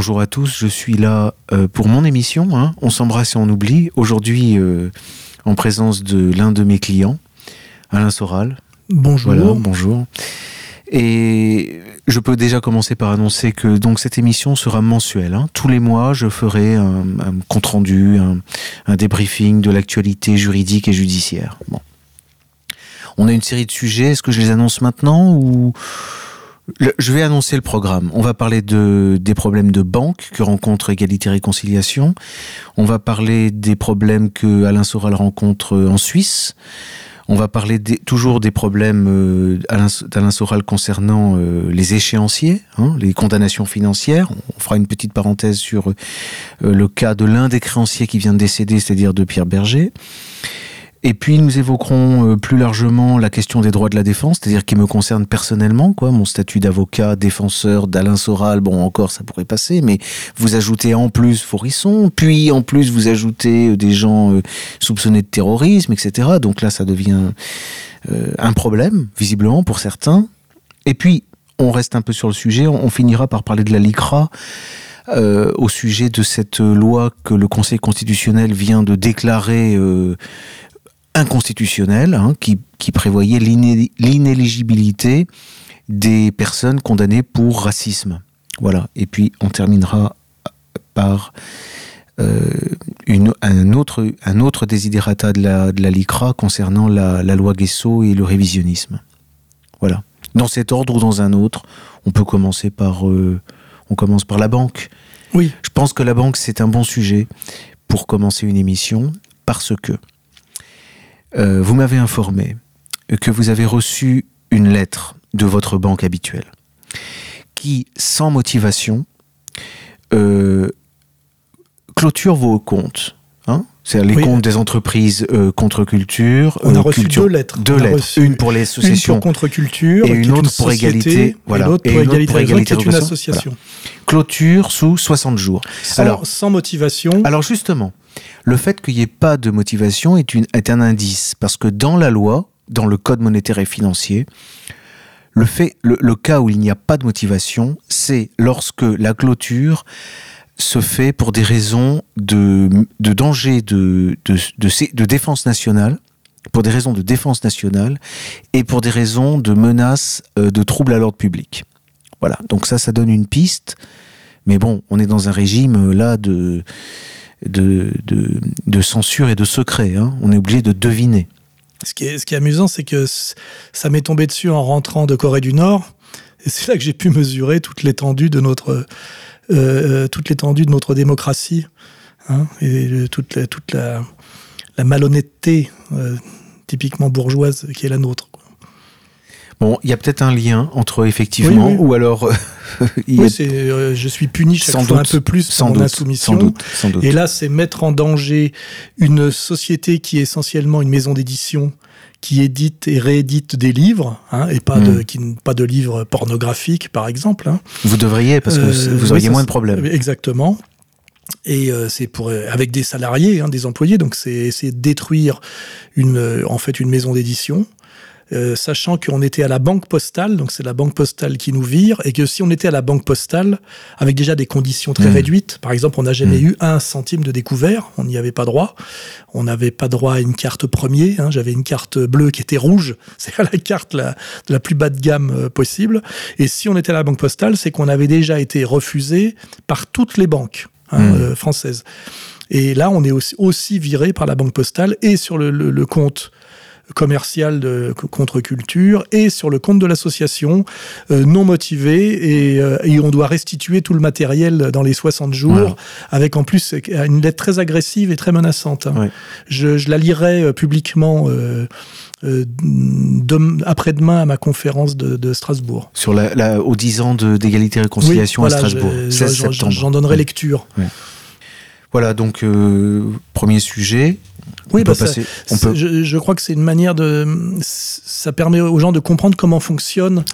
bonjour à tous. Je suis là euh, pour mon émission. Hein. On s'embrasse et on oublie. Aujourd'hui, euh, en présence de l'un de mes clients, Alain Soral. Bonjour. Voilà, bonjour. Et je peux déjà commencer par annoncer que donc cette émission sera mensuelle. Hein. Tous les mois, je ferai un, un compte rendu, un, un débriefing de l'actualité juridique et judiciaire. Bon. On a une série de sujets. Est-ce que je les annonce maintenant ou je vais annoncer le programme. On va parler de, des problèmes de banque que rencontre Égalité Réconciliation. On va parler des problèmes que Alain Soral rencontre en Suisse. On va parler des- toujours des problèmes euh, Alain- d'Alain Soral concernant euh, les échéanciers, hein, les condamnations financières. On fera une petite parenthèse sur euh, le cas de l'un des créanciers qui vient de décéder, c'est-à-dire de Pierre Berger. Et puis nous évoquerons euh, plus largement la question des droits de la défense, c'est-à-dire qui me concerne personnellement, quoi, mon statut d'avocat, défenseur d'Alain Soral, bon encore ça pourrait passer, mais vous ajoutez en plus Forisson, puis en plus vous ajoutez euh, des gens euh, soupçonnés de terrorisme, etc. Donc là ça devient un problème, visiblement pour certains. Et puis on reste un peu sur le sujet, on, finira par parler de la LICRA. au sujet de cette loi que le Conseil constitutionnel vient de déclarer inconstitutionnelle, hein, qui, qui prévoyait l'iné- l'inéligibilité des personnes condamnées pour racisme. Voilà. Et puis on terminera par euh, une, un, autre, un autre desiderata de la, de la LICRA concernant la, la loi Guesso et le révisionnisme. Voilà. Dans cet ordre ou dans un autre, on peut commencer par, euh, on commence par la banque. Oui. Je pense que la banque, c'est un bon sujet pour commencer une émission parce que euh, vous m'avez informé que vous avez reçu une lettre de votre banque habituelle qui, sans motivation, euh, clôture vos comptes. Hein C'est-à-dire les Oui. comptes des entreprises euh, contre-culture. On a reçu culture- deux lettres. Deux On a lettres. reçu Une pour les Une associations pour contre-culture, et une autre pour égalité, voilà. Et l'autre pour une autre égalité, pour qui est une égalité, association. clôture sous 60 jours. Sans, Alors- sans motivation. Alors justement, le fait qu'il n'y ait pas de motivation est, un indice, parce que dans la loi, dans le code monétaire et financier, le, cas où il n'y a pas de motivation, c'est lorsque la clôture se fait pour des raisons de, danger de, défense nationale, pour des raisons de défense nationale et pour des raisons de menace euh, de troubles à l'ordre public. Voilà, donc ça, ça donne une piste. Mais bon, on est dans un régime euh, là de, de, de, censure et de secret. hein. On est obligé de deviner. Ce qui est, ce qui est amusant, c'est que ça m'est tombé dessus en rentrant de Corée du Nord. Et c'est là que j'ai pu mesurer toute l'étendue de notre, euh, toute l'étendue de notre démocratie hein, et toute la, toute la, malhonnêteté euh, typiquement bourgeoise qui est la nôtre. Bon, il y a peut-être un lien entre effectivement, Oui, oui. ou alors euh, il Oui, euh, je suis puni chaque sans fois doute, un peu plus sans pour mon doute, insoumission. sans doute, sans doute. Et là, c'est mettre en danger une société qui est essentiellement une maison d'édition qui édite et réédite des livres, hein, et pas, de, Mm. qui, pas de livres pornographiques, par exemple. hein. Vous devriez parce que Euh, vous auriez moins de problèmes. Exactement. Et euh, c'est pour euh, avec des salariés, hein, des employés, donc c'est c'est détruire une euh, en fait une maison d'édition. Euh, sachant qu'on était à la banque postale, donc c'est la banque postale qui nous vire, et que si on était à la banque postale, avec déjà des conditions très Mm. réduites, par exemple, on n'a jamais Mm. eu un centime de découvert, on n'y avait pas droit, on n'avait pas droit à une carte premier, hein, j'avais une carte bleue qui était rouge, c'est la carte la, la plus bas de gamme euh, possible, et si on était à la banque postale, c'est qu'on avait déjà été refusé par toutes les banques hein, Mm. euh, françaises. Et là, on est aussi, aussi viré par la banque postale et sur le, le- le compte commercial de contre-culture et sur le compte de l'association euh, non motivé et, euh, et on doit restituer tout le matériel dans les 60 jours avec en plus une lettre très agressive et très menaçante. hein. Ouais. Je, je la lirai euh, publiquement euh, dem- après-demain à ma conférence de, de Strasbourg. Sur la, la- aux 10 ans d'égalité et réconciliation Oui, à Strasbourg, je- 16 j'en- donnerai Ouais. lecture. Voilà, donc premier sujet. Oui, bah je, crois que c'est une manière de. Ça permet aux gens de comprendre comment fonctionne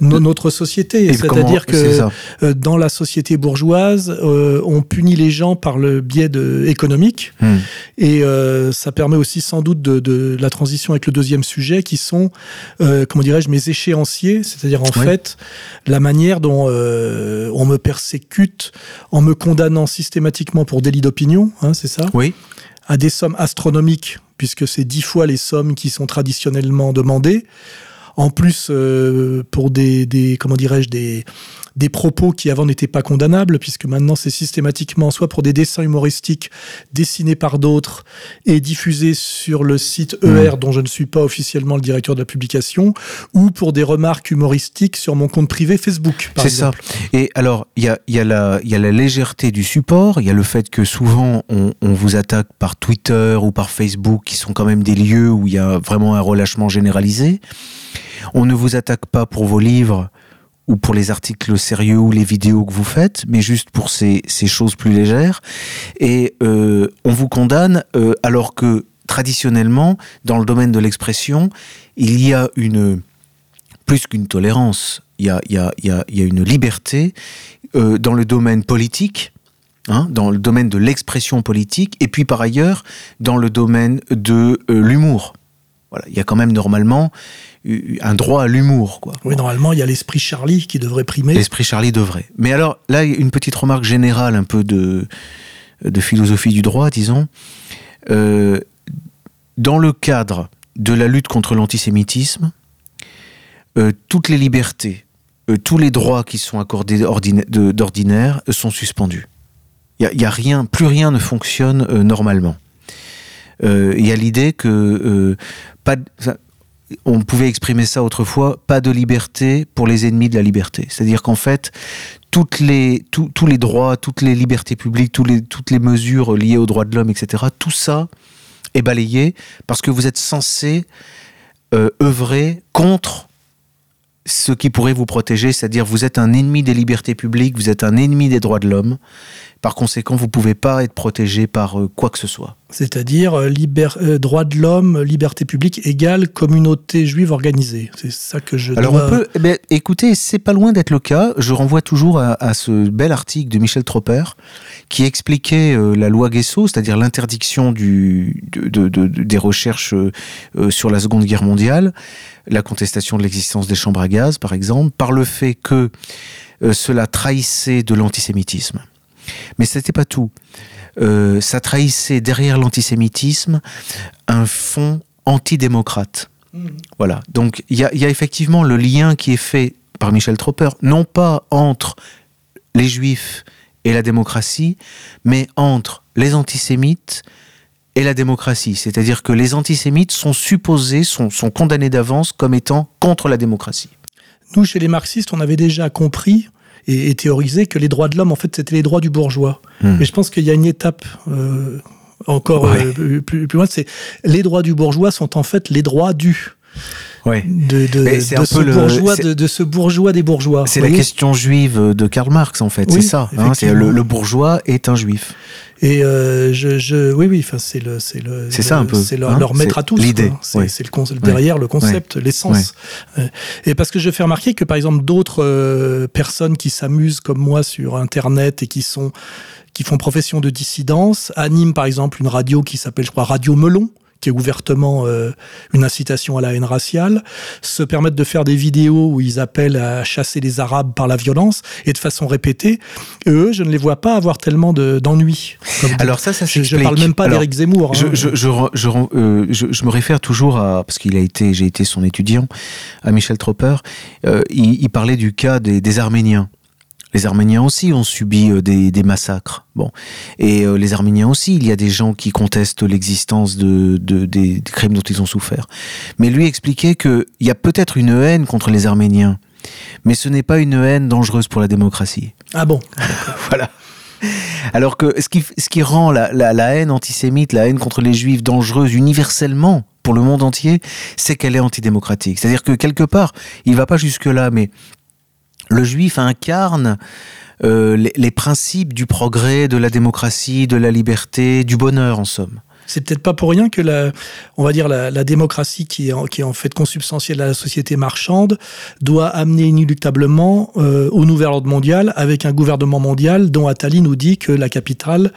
notre société. C'est-à-dire que euh, dans la société bourgeoise, euh, on punit les gens par le biais de, économique. Hmm. Et euh, ça permet aussi sans doute de, la transition avec le deuxième sujet qui sont, comment dirais-je, mes échéanciers. C'est-à-dire en fait la manière dont on me persécute en me condamnant systématiquement pour délit d'opinion. Hein, c'est ça? Oui à des sommes astronomiques, puisque c'est dix fois les sommes qui sont traditionnellement demandées. En plus, euh, pour des, des comment dirais-je, des, des propos qui avant n'étaient pas condamnables, puisque maintenant c'est systématiquement soit pour des dessins humoristiques dessinés par d'autres et diffusés sur le site ER, dont je ne suis pas officiellement le directeur de la publication, ou pour des remarques humoristiques sur mon compte privé Facebook. C'est ça. Et alors, il y a, y, a la, y a la légèreté du support, il y a le fait que souvent on, on vous attaque par Twitter ou par Facebook, qui sont quand même des lieux où il y a vraiment un relâchement généralisé. On ne vous attaque pas pour vos livres ou pour les articles sérieux ou les vidéos que vous faites, mais juste pour ces, choses plus légères. Et euh, on vous condamne euh, alors que traditionnellement, dans le domaine de l'expression, il y a une plus qu'une tolérance, il y a, une liberté euh, dans le domaine politique. Hein, dans le domaine de l'expression politique, et puis par ailleurs dans le domaine de l'humour. Voilà, il y a quand même normalement un droit à l'humour. Quoi. Oui, normalement, il y a l'esprit Charlie qui devrait primer. L'esprit Charlie devrait. Mais alors, là, une petite remarque générale, un peu de, de philosophie du droit, disons. Euh, dans le cadre de la lutte contre l'antisémitisme, euh, toutes les libertés, euh, tous les droits qui sont accordés d'ordinaire sont suspendus. Il n'y a, a, rien, plus rien ne fonctionne normalement. Il y a l'idée que on pouvait exprimer ça autrefois, pas de liberté pour les ennemis de la liberté. C'est-à-dire qu'en fait, tous les droits, toutes les libertés publiques, toutes les mesures liées aux droits de l'homme, etc., tout ça est balayé parce que vous êtes censé euh, œuvrer contre ce qui pourrait vous protéger, c'est-à-dire vous êtes un ennemi des libertés publiques, vous êtes un ennemi des droits de l'homme. Par conséquent, vous ne pouvez pas être protégé par euh, quoi que ce soit. C'est-à-dire euh, euh, droit de l'homme, liberté publique égale communauté juive organisée. C'est ça que je. Alors on peut. Eh ben, écoutez, c'est pas loin d'être le cas. Je renvoie toujours à, ce bel article de Michel Tropper qui expliquait la loi Guesso, c'est-à-dire l'interdiction du, des recherches sur la Seconde Guerre mondiale, la contestation de l'existence des chambres à gaz, par exemple, par le fait que cela trahissait de l'antisémitisme. Mais ce n'était pas tout. Euh, ça trahissait derrière l'antisémitisme un fond antidémocrate. Mmh. Voilà. Donc il y a, effectivement le lien qui est fait par Michel Tropper, non pas entre les juifs et la démocratie, mais entre les antisémites et la démocratie. C'est-à-dire que les antisémites sont supposés, sont, sont condamnés d'avance comme étant contre la démocratie. Nous, chez les marxistes, on avait déjà compris et, théorisé que les droits de l'homme, en fait, c'était les droits du bourgeois. Hmm. Mais je pense qu'il y a une étape euh, encore euh, plus, plus, loin, c'est les droits du bourgeois sont en fait les droits du. Ouais. De, de, de, ce bourgeois, de, ce bourgeois des bourgeois. C'est la question juive de Karl Marx, en fait. c'est ça. Hein, le, le, bourgeois est un juif. Et euh, je, je, oui, oui, c'est le, c'est le, c'est ça un peu. C'est leur, hein, leur maître à tous. L'idée. C'est, le derrière le concept, l'essence. Euh, et parce que je fais remarquer que par exemple d'autres euh, personnes qui s'amusent comme moi sur Internet et qui sont qui font profession de dissidence animent par exemple une radio qui s'appelle, je crois, Radio Melon qui est ouvertement euh, une incitation à la haine raciale, se permettent de faire des vidéos où ils appellent à chasser les Arabes par la violence et de façon répétée. Et eux, je ne les vois pas avoir tellement d'ennuis. Alors ça, ça Je ne parle même pas d'Éric Zemmour. Hein. Je, je, euh, je, je, me réfère toujours à parce qu'il a été, j'ai été son étudiant, à Michel Tropper. Euh, il, il, parlait du cas des, des Arméniens. Les Arméniens aussi ont subi euh, des, des massacres. Bon, et euh, les Arméniens aussi, il y a des gens qui contestent l'existence de, de, des, crimes dont ils ont souffert. Mais lui expliquait qu'il y a peut-être une haine contre les Arméniens, mais ce n'est pas une haine dangereuse pour la démocratie. Ah bon? Voilà. Alors que ce qui, ce qui rend la, la, la haine antisémite, la haine contre les juifs dangereuse universellement pour le monde entier, c'est qu'elle est antidémocratique. C'est-à-dire que quelque part, il va pas jusque-là, mais le juif incarne euh, les, principes du progrès, de la démocratie, de la liberté, du bonheur en somme. C'est peut-être pas pour rien que la, on va dire la, démocratie qui est, en, qui est en fait consubstantielle à la société marchande doit amener inéluctablement euh, au nouvel ordre mondial avec un gouvernement mondial dont Attali nous dit que la capitale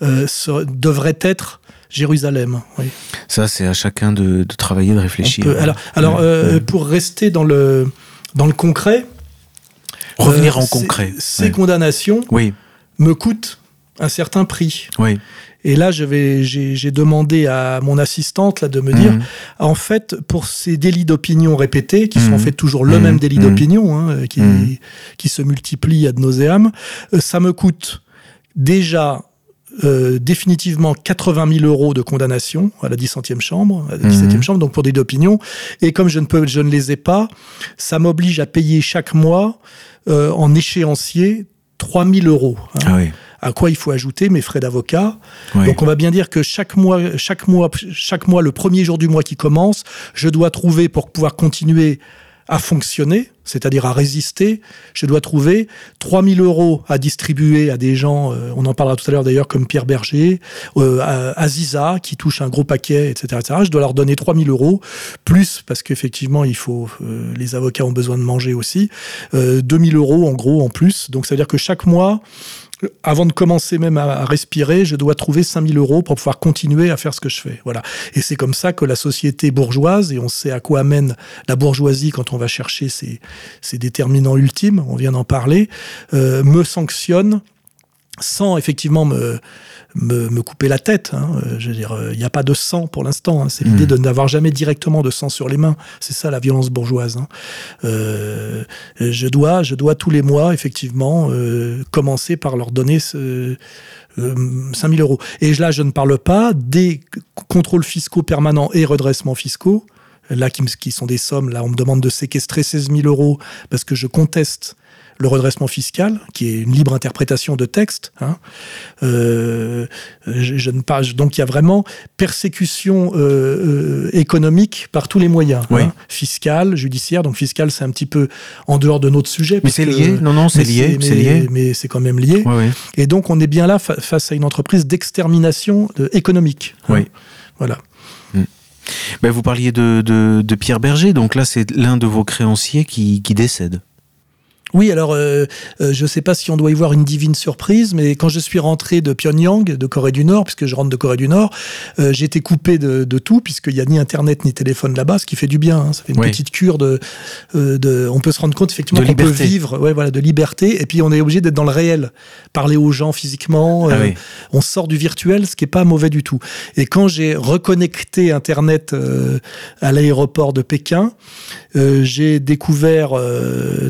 euh, devrait être Jérusalem. Oui. Ça, c'est à chacun de, travailler, de réfléchir. alors, alors pour rester dans le, dans le concret, revenir en concret, ces condamnations oui. me coûtent un certain prix. Oui. Et là, j'ai demandé à mon assistante là, de me dire, mhm. en fait, pour ces délits d'opinion répétés, qui sont en mhm. fait toujours le même mhm. délit d'opinion, hein, qui, qui se multiplie ad nauseam, euh, ça me coûte déjà euh, définitivement 80 000 euros de condamnation à la 17e chambre, à la 17e chambre, donc pour des d'opinion. Et comme je ne peux, je ne les ai pas, ça m'oblige à payer chaque mois euh, en échéancier 3 000 euros. Hein. Ah oui à quoi il faut ajouter mes frais d'avocat. Donc on va bien dire que chaque mois, chaque mois, chaque mois, le premier jour du mois qui commence, je dois trouver pour pouvoir continuer à fonctionner, c'est-à-dire à résister, je dois trouver 3000 euros à distribuer à des gens, euh, on en parlera tout à l'heure d'ailleurs, comme Pierre Berger, euh, Aziza, qui touche un gros paquet, etc., etc. Je dois leur donner 3000 euros, plus, parce qu'effectivement, il faut, euh, les avocats ont besoin de manger aussi, 2000 euros en gros en plus. Donc ça veut dire que chaque mois, avant de commencer même à, respirer, je dois trouver 5000 euros pour pouvoir continuer à faire ce que je fais. Voilà. Et c'est comme ça que la société bourgeoise, et on sait à quoi amène la bourgeoisie quand on va chercher ses, déterminants ultimes, on vient d'en parler, euh, me sanctionne sans effectivement me, me, couper la tête. Hein. Euh, je veux dire, il n'y a pas de sang pour l'instant. Hein. C'est l'idée hmm. de n'avoir jamais directement de sang sur les mains. C'est ça la violence bourgeoise. Hein. Euh, je dois, je dois tous les mois effectivement euh, commencer par leur donner ce, 5000 euros. Et là, je ne parle pas des contrôles fiscaux permanents et redressements fiscaux. Là, qui, qui sont des sommes, là, on me demande de séquestrer 16 000 euros parce que je conteste le redressement fiscal, qui est une libre interprétation de texte. Hein. Euh, je, ne parle, donc il y a vraiment persécution euh, euh, économique par tous les moyens, oui. hein, fiscal, judiciaire. Donc fiscal, c'est un petit peu en dehors de notre sujet. Mais c'est lié, non, non, c'est lié, c'est lié. Mais c'est quand même lié. Et donc on est bien là face à une entreprise d'extermination économique. Hein. Oui. Voilà. Mm. Ben, vous parliez de, de, Pierre Berger, donc là c'est l'un de vos créanciers qui, qui décède. Oui, alors euh, euh, je ne sais pas si on doit y voir une divine surprise, mais quand je suis rentré de Pyongyang, de Corée du Nord, puisque je rentre de Corée du Nord, euh, j'ai été coupé de, tout, puisqu'il n'y a ni Internet ni téléphone là-bas, ce qui fait du bien. Hein. ça fait une petite cure de, de, On peut se rendre compte effectivement qu'on peut vivre ouais, voilà, de liberté, et puis on est obligé d'être dans le réel, parler aux gens physiquement. Ah on sort du virtuel, ce qui n'est pas mauvais du tout. Et quand j'ai reconnecté Internet à l'aéroport de Pékin, j'ai découvert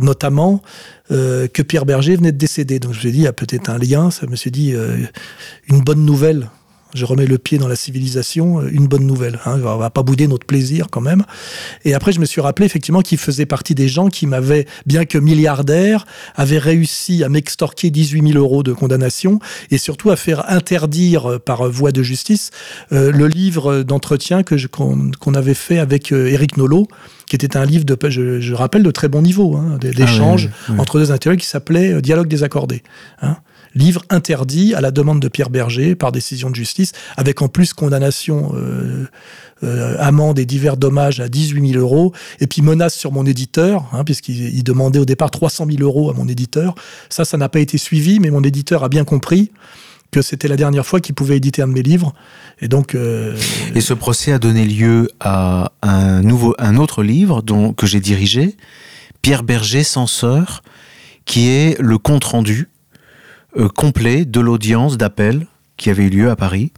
notamment euh, que Pierre Berger venait de décéder. Donc je me suis dit, il y a peut-être un lien. Ça me suis dit, euh, une bonne nouvelle. Je remets le pied dans la civilisation, euh, une bonne nouvelle. Hein. On va pas bouder notre plaisir quand même. Et après, je me suis rappelé effectivement qu'il faisait partie des gens qui m'avaient, bien que milliardaire, avaient réussi à m'extorquer 18 000 euros de condamnation et surtout à faire interdire par voie de justice le livre d'entretien que qu'on avait fait avec Eric Nolot qui était un livre de, je, rappelle, de très bon niveau, hein, d'échanges ah entre deux intellectuels qui s'appelait euh, Dialogue désaccordé. Hein. Livre interdit à la demande de Pierre Berger par décision de justice, avec en plus condamnation, euh, euh, amende et divers dommages à 18 000 euros, et puis menace sur mon éditeur, hein, puisqu'il demandait au départ 300 000 euros à mon éditeur. Ça, ça n'a pas été suivi, mais mon éditeur a bien compris que c'était la dernière fois qu'il pouvait éditer un de mes livres. Et donc. Euh, et ce procès a donné lieu à un nouveau, un autre livre dont que j'ai dirigé, Pierre Berger, censeur, qui est le compte rendu euh, complet de l'audience d'appel qui avait eu lieu à Paris.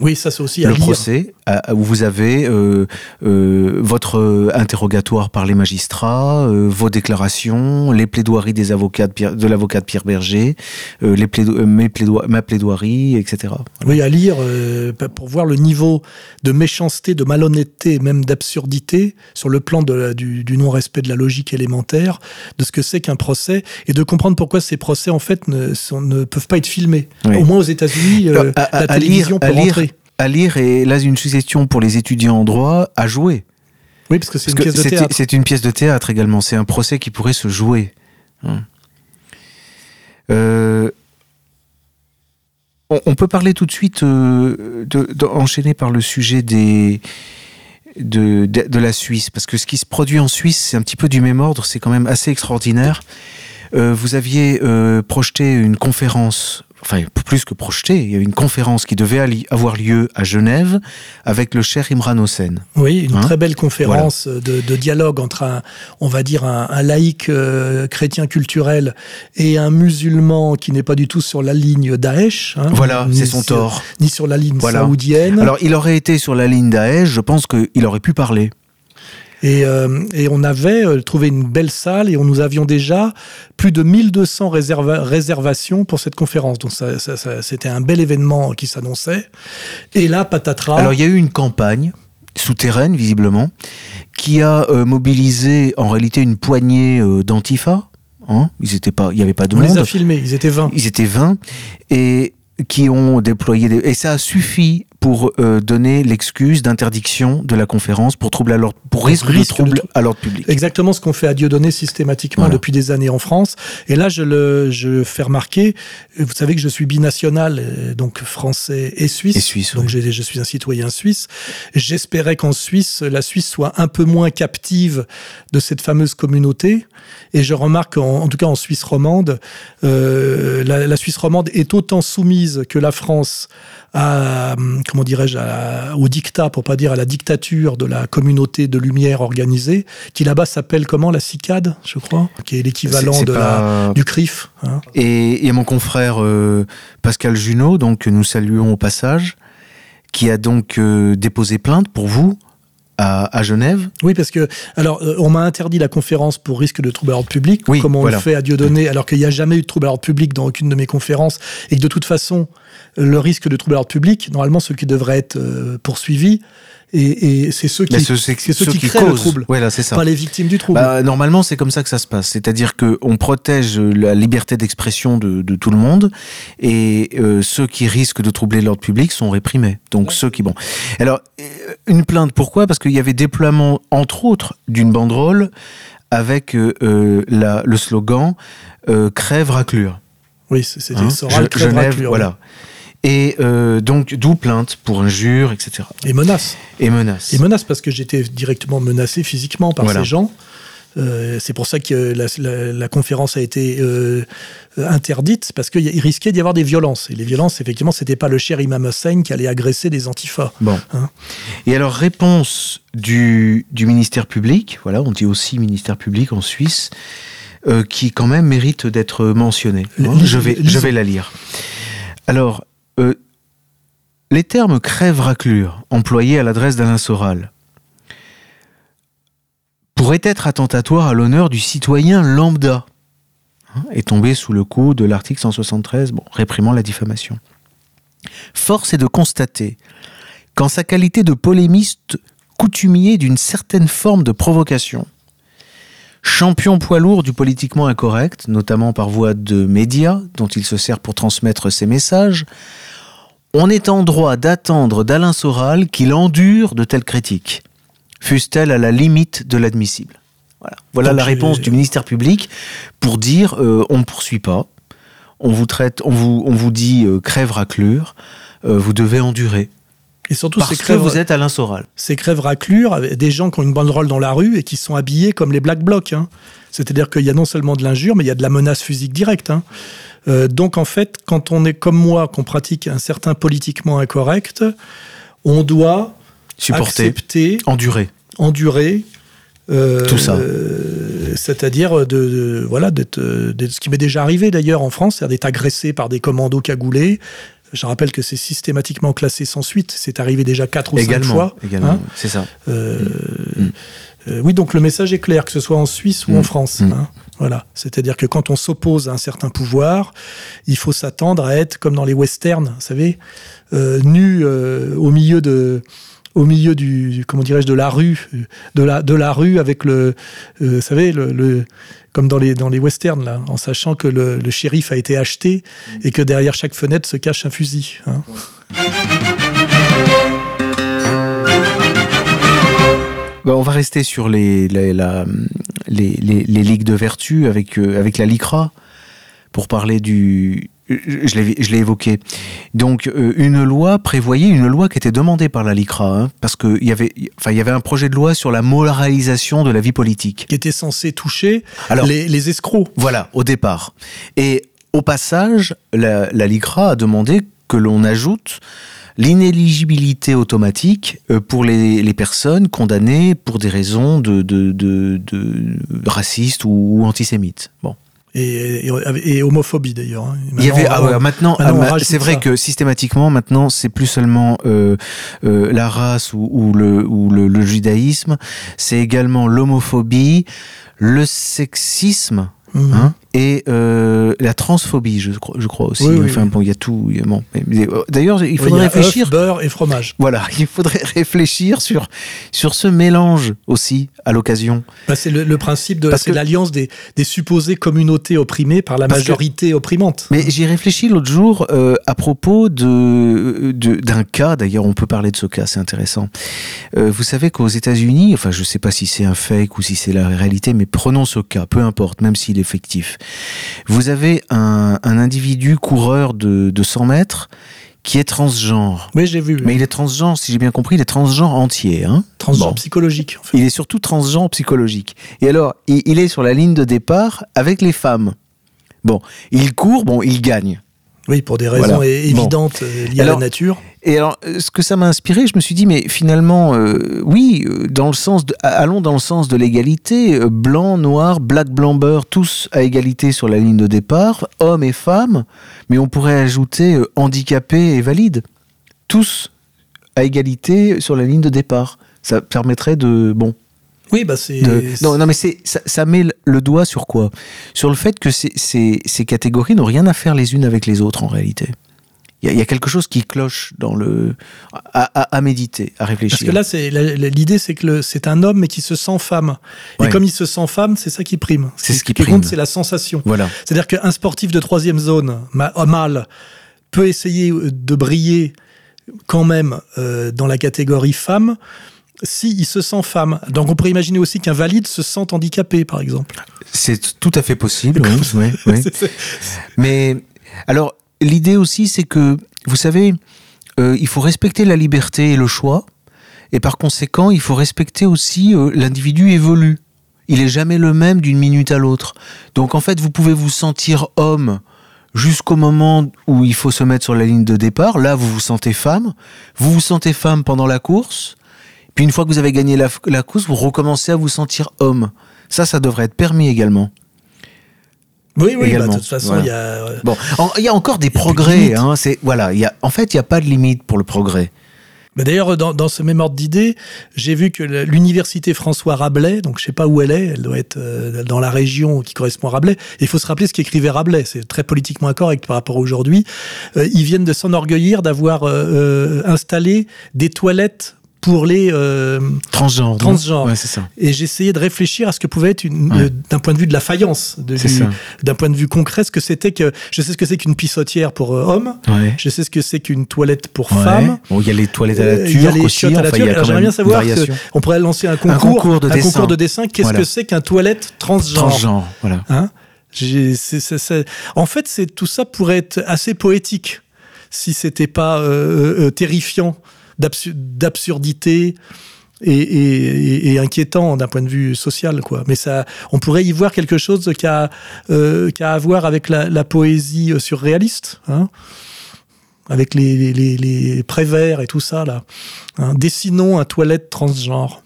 Oui, ça c'est aussi à le procès où vous avez euh, euh, votre interrogatoire par les magistrats, euh, vos déclarations, les plaidoiries des avocats de, de l'avocat de Pierre Berger, les mes ma plaidoirie, etc. Oui, à lire pour voir le niveau de méchanceté, de malhonnêteté, même d'absurdité sur le plan de du, non-respect de la logique élémentaire, de ce que c'est qu'un procès et de comprendre pourquoi ces procès en fait ne, ne peuvent pas être filmés. Au moins aux États-Unis, la télévision peut rentrer à lire et là une suggestion pour les étudiants en droit à jouer. Oui, parce que c'est une pièce de théâtre. C'est une pièce de théâtre également. C'est un procès qui pourrait se jouer. Hein. Euh, on, peut parler tout de suite, euh, de, par le sujet des, de, de, la Suisse, parce que ce qui se produit en Suisse, c'est un petit peu du même ordre, c'est quand même assez extraordinaire. Euh, vous aviez euh, projeté une conférence enfin plus que projeté, il y a une conférence qui devait avoir lieu à Genève avec le cher Imran Hossein. Oui, une hein très belle conférence de, dialogue entre un, on va dire un, laïc euh, chrétien culturel et un musulman qui n'est pas du tout sur la ligne Daesh. Hein, voilà, c'est son tort. Ni sur la ligne saoudienne. Alors il aurait été sur la ligne Daesh, je pense qu'il aurait pu parler. Et, euh, et, on avait euh, trouvé une belle salle et on nous avions déjà plus de 1200 réservations pour cette conférence. Donc ça, ça, c'était un bel événement qui s'annonçait. Et là, patatras. Alors il y a eu une campagne souterraine, visiblement, qui a euh, mobilisé en réalité une poignée d'antifa. Hein ils étaient pas, il n'y avait pas de on monde. On les a filmés, ils étaient 20. Ils étaient 20. Et qui ont déployé des... Et ça a suffi pour euh, donner l'excuse d'interdiction de la conférence pour, trouble à pour risque, de trouble à l'ordre public. Exactement ce qu'on fait à Dieudonné systématiquement depuis des années en France. Et là, je le je fais remarquer, vous savez que je suis binational, euh, donc français et suisse. Et suisse donc je suis un citoyen suisse. J'espérais qu'en Suisse, la Suisse soit un peu moins captive de cette fameuse communauté. Et je remarque, en, tout cas en Suisse romande, euh, la, la Suisse romande est autant soumise que la France à, comment dirais-je, au dictat, pour pas dire à la dictature de la communauté de lumière organisée, qui là-bas s'appelle comment la CICAD, je crois, qui est l'équivalent de du CRIF. Hein. Et, et, mon confrère euh, Pascal Junot, donc que nous saluons au passage, qui a donc euh, déposé plainte pour vous à, Genève. Oui, parce que alors euh, on m'a interdit la conférence pour risque de trouble à l'ordre public, comme on le fait à Dieudonné, alors qu'il n'y a jamais eu de trouble à l'ordre public dans aucune de mes conférences, et que de toute façon, le risque de trouble à l'ordre public, normalement, ceux qui devraient être euh, poursuivis, et, c'est ceux qui, ceux, ceux qui créent le trouble, c'est ça. pas les victimes du trouble. Bah, normalement, c'est comme ça que ça se passe. C'est-à-dire qu'on protège la liberté d'expression de, de, tout le monde, et euh, ceux qui risquent de troubler l'ordre public sont réprimés. Donc ceux qui bon. Alors euh, une plainte, pourquoi? Parce qu'il y avait déploiement, entre autres, d'une banderole avec euh, la, le slogan crève raclure. Oui, c'était hein crève raclure. Voilà. Et euh, donc, d'où plainte pour injure, etc. Et menace. Et menace. Et menace parce que j'étais directement menacé physiquement par ces gens. Euh, c'est pour ça que la, conférence a été euh, interdite, parce qu'il risquait d'y avoir des violences. Et les violences, effectivement, c'était pas le cher Imam Hussein qui allait agresser des antifas. Bon. Hein. et alors, réponse du, du, ministère public, voilà, on dit aussi ministère public en Suisse, euh, qui quand même mérite d'être mentionné. je, vais, je vais la lire. Alors, euh, les termes crève-raclure employés à l'adresse d'Alain Soral pourraient être attentatoires à l'honneur du citoyen lambda hein, et tomber sous le coup de l'article 173 bon, réprimant la diffamation. Force est de constater qu'en sa qualité de polémiste coutumier d'une certaine forme de provocation, champion poids lourd du politiquement incorrect, notamment par voie de médias dont il se sert pour transmettre ses messages, on est en droit d'attendre d'Alain Soral qu'il endure de telles critiques, fussent-elles à la limite de l'admissible. Voilà, voilà la réponse du ministère public pour dire euh, on ne poursuit pas, on vous traite, on vous, on vous dit euh, crève raclure, euh, vous devez endurer. Et surtout, Parce que vous êtes Alain Soral. C'est crève raclure, des gens qui ont une banderole dans la rue et qui sont habillés comme les Black Blocs. Hein. C'est-à-dire qu'il y a non seulement de l'injure, mais il y a de la menace physique directe. Hein. Euh, donc en fait, quand on est comme moi, qu'on pratique un certain politiquement incorrect, on doit supporter, accepter, endurer, endurer euh, tout ça. c'est-à-dire de, voilà d'être ce qui m'est déjà arrivé d'ailleurs en France, c'est-à-dire d'être agressé par des commandos cagoulés. Je rappelle que c'est systématiquement classé sans suite. C'est arrivé déjà quatre ou cinq fois. Également, hein. c'est ça. Euh, mm. Euh, oui, donc le message est clair, que ce soit en Suisse ou en mm. France. Mm. Hein. Voilà. C'est-à-dire que quand on s'oppose à un certain pouvoir, il faut s'attendre à être comme dans les westerns, vous savez, euh, nu au milieu de au milieu du comment dirais-je de la rue de la de la rue avec le vous savez le, comme dans les dans les westerns là en sachant que le, shérif a été acheté et que derrière chaque fenêtre se cache un fusil hein. Bah, on va rester sur les, les, les, ligues de vertu avec, euh, avec la LICRA pour parler du, je l'ai je l'ai évoqué. Donc euh, une loi prévoyait une loi qui était demandée par la LICRA hein, parce que il y avait enfin il y avait un projet de loi sur la moralisation de la vie politique qui était censé toucher Alors- les, les escrocs. Voilà, au départ. Et au passage, la, la LICRA a demandé que l'on ajoute l'inéligibilité automatique euh, pour les, les personnes condamnées pour des raisons de, de, de, de racistes ou, ou antisémites. Bon. Et, et, et homophobie d'ailleurs. hein. Il y avait ah ouais, maintenant, maintenant, ah, c'est vrai ça. que systématiquement maintenant c'est plus seulement euh, euh, la race ou, ou le ou le, le judaïsme, c'est également l'homophobie, le sexisme Mhm. hein, et euh, la transphobie, je crois, je crois aussi. Oui, oui, enfin oui. bon, il y a tout. bon, euh, D'ailleurs, il faudrait y a réfléchir. œuf, beurre et fromage. Voilà, il faudrait réfléchir sur sur ce mélange aussi à l'occasion. Bah, c'est le, le principe de l'alliance des, des supposées communautés opprimées par la que- majorité opprimante. Mais j'y réfléchis l'autre jour euh, à propos de de- d'un cas. D'ailleurs, on peut parler de ce cas, c'est intéressant. Euh, vous savez qu'aux États-Unis, enfin, je sais pas si c'est un fake ou si c'est la réalité, mais prenons ce cas, peu importe, même s'il est fictif. Vous avez un, un individu coureur de, de 100 mètres qui est transgenre. Oui, j'ai vu. Mais il est transgenre, si j'ai bien compris, il est transgenre entier. Hein Transgenre Bon. psychologique. En fait. Il est surtout transgenre psychologique. Et alors, il, il est sur la ligne de départ avec les femmes. Bon, il court, bon, il gagne. Oui, pour des raisons Voilà. évidentes euh, liées à la nature. Et alors, euh, ce que ça m'a inspiré, je me suis dit, mais finalement, euh, oui, euh, dans le sens de, allons dans le sens de l'égalité, blanc, noir, black, blanc, beurre, tous à égalité sur la ligne de départ, hommes et femmes, mais on pourrait ajouter euh, handicapés et valides, tous à égalité sur la ligne de départ. Ça permettrait de, bon, Oui, bah c'est. non, non, mais c'est ça, ça met le- le doigt sur quoi? Sur le fait que ces, ces, ces catégories n'ont rien à faire les unes avec les autres en réalité. Il y, a- il y a quelque chose qui cloche dans le à, à- à méditer, à réfléchir. Parce que là, c'est l'idée, c'est que c'est un homme, mais qui se sent femme. Et comme il se sent femme, c'est ça qui prime. C'est ce qui compte, prime. c'est la sensation. voilà. C'est-à-dire qu'un sportif de troisième zone, euh, mâle, peut essayer euh, de briller quand même euh, dans la catégorie femme s'il se sent femme. Donc on pourrait imaginer aussi qu'un valide se sente handicapé, par exemple. C'est tout à fait possible. oui, Mais alors, l'idée aussi, c'est que, vous savez, euh, il faut respecter la liberté et le choix, et par conséquent, il faut respecter aussi euh, l'individu évolue. Il est jamais le même d'une minute à l'autre. Donc en fait, vous pouvez vous sentir homme jusqu'au moment où il faut se mettre sur la ligne de départ. Là, vous vous sentez femme. Vous vous sentez femme pendant la course. Puis une fois que vous avez gagné la, la course, vous recommencez à vous sentir homme. Ça, ça devrait être permis également. Oui, oui, bah, de toute façon, Voilà. il y a. euh, Bon, il y a encore des progrès. Hein, c'est voilà, il y a, en fait, il n'y a pas de limite pour le progrès. Mais D'ailleurs, dans, dans ce même ordre d'idée, j'ai vu que l'université François Rabelais, donc je sais pas où elle est, elle doit être euh, dans la région qui correspond à Rabelais. Il faut se rappeler ce qu'écrivait Rabelais, c'est très politiquement incorrect par rapport à aujourd'hui. Euh, ils viennent de s'enorgueillir d'avoir euh, installé des toilettes pour les euh, Transgenre. non Transgenre. Ouais, ça. et j'essayais de réfléchir à ce que pouvait être Ouais. euh, d'un point de vue de la faïence, d'un point de vue concret, ce que c'était que je sais ce que c'est qu'une pissotière pour euh, hommes, Ouais. je sais ce que c'est qu'une toilette pour. Bon, il y a les toilettes à la Euh, turque il y a les aussi. à la enfin, turque. Alors, J'aimerais bien savoir que on pourrait lancer un concours, concours de un dessin. concours de dessin. Qu'est-ce Voilà. que c'est qu'un toilette transgenre, transgenre. Voilà. Hein En fait, c'est tout ça pourrait être assez poétique si c'était pas euh, euh, terrifiant d'absurdité. Et, et- et inquiétant d'un point de vue social, quoi. Mais ça, on pourrait y voir quelque chose qui a, euh, qui a à voir avec la, la poésie euh, surréaliste, hein avec les, les, les, et tout ça là. Hein, dessinons un toilette transgenre.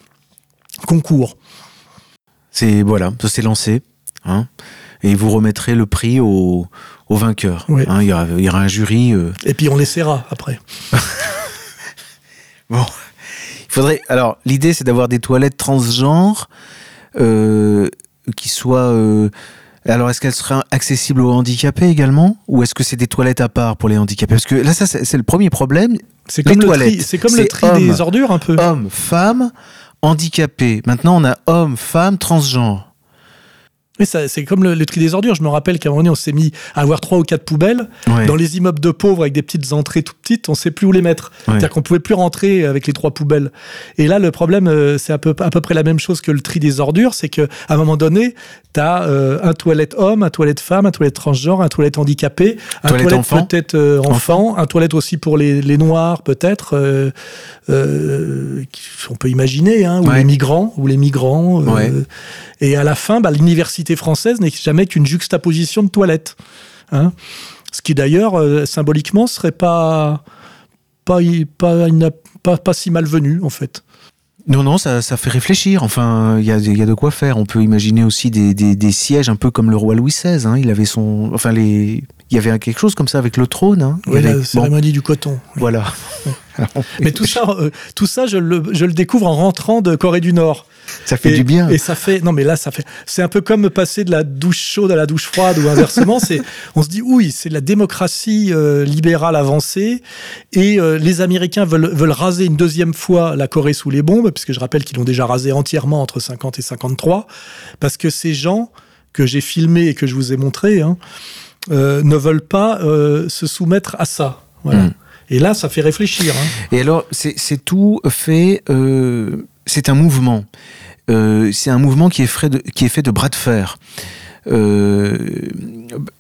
Concours. C'est voilà, ça s'est lancé. Hein, et vous remettrez le prix au, au vainqueur. Hein, il, y aura, il y aura un jury. euh, Et puis on l'essaiera après. Bon, il faudrait. Alors, l'idée, c'est d'avoir des toilettes transgenres euh, qui soient. euh, alors, est-ce qu'elles seraient accessibles aux handicapés également? Ou est-ce que c'est des toilettes à part pour les handicapés? Parce que là, ça, c'est le premier problème. C'est Les comme, le tri, toilettes, c'est comme le tri des ordures un peu. Hommes, femmes, handicapés. Maintenant, on a hommes, femmes, transgenres. Oui, c'est comme le, tri des ordures. Je me rappelle qu'à un moment donné, on s'est mis à avoir trois ou quatre poubelles dans les immeubles de pauvres avec des petites entrées tout petites. On sait plus où les mettre. C'est-à-dire qu'on pouvait plus rentrer avec les trois poubelles. Et là, le problème, euh, c'est à peu, à peu près la même chose que le tri des ordures. C'est qu'à un moment donné, tu as euh, un toilette homme, un toilette femme, un toilette transgenre, un toilette handicapé, un toilette, peut-être euh, enfant, un toilette aussi pour les, les noirs, peut-être. on peut imaginer, hein, ou les migrants, ou les migrants. Et à la fin, bah, l'université française n'est jamais qu'une juxtaposition de toilettes. Hein. Ce qui d'ailleurs, euh, symboliquement, serait pas pas, pas, pas, pas, si malvenu, en fait. Non, non, ça, ça fait réfléchir. Enfin, il y a, y a, de quoi faire. On peut imaginer aussi des, des, des sièges un peu comme le roi Louis XVI. Hein. Il avait son, enfin les, il y avait quelque chose comme ça avec le trône. Hein. Oui, la cérémonie du coton. Voilà. Mais tout ça, euh, tout ça, je le, je le découvre en rentrant de Corée du Nord. Ça fait du bien. Et ça fait, non mais là, ça fait, c'est un peu comme passer de la douche chaude à la douche froide ou inversement. c'est, on se dit, oui, c'est la démocratie euh, libérale avancée et euh, les Américains veulent, veulent raser une deuxième fois la Corée sous les bombes, puisque je rappelle qu'ils l'ont déjà rasé entièrement entre 50 et 53, parce que ces gens que j'ai filmés et que je vous ai montrés hein, euh, ne veulent pas se soumettre à ça. Voilà. Hmm. Et là, ça fait réfléchir. Hein. Et alors, c'est tout fait. c'est un mouvement. Euh, c'est un mouvement qui est, fait de, qui est fait de bras de fer. Euh,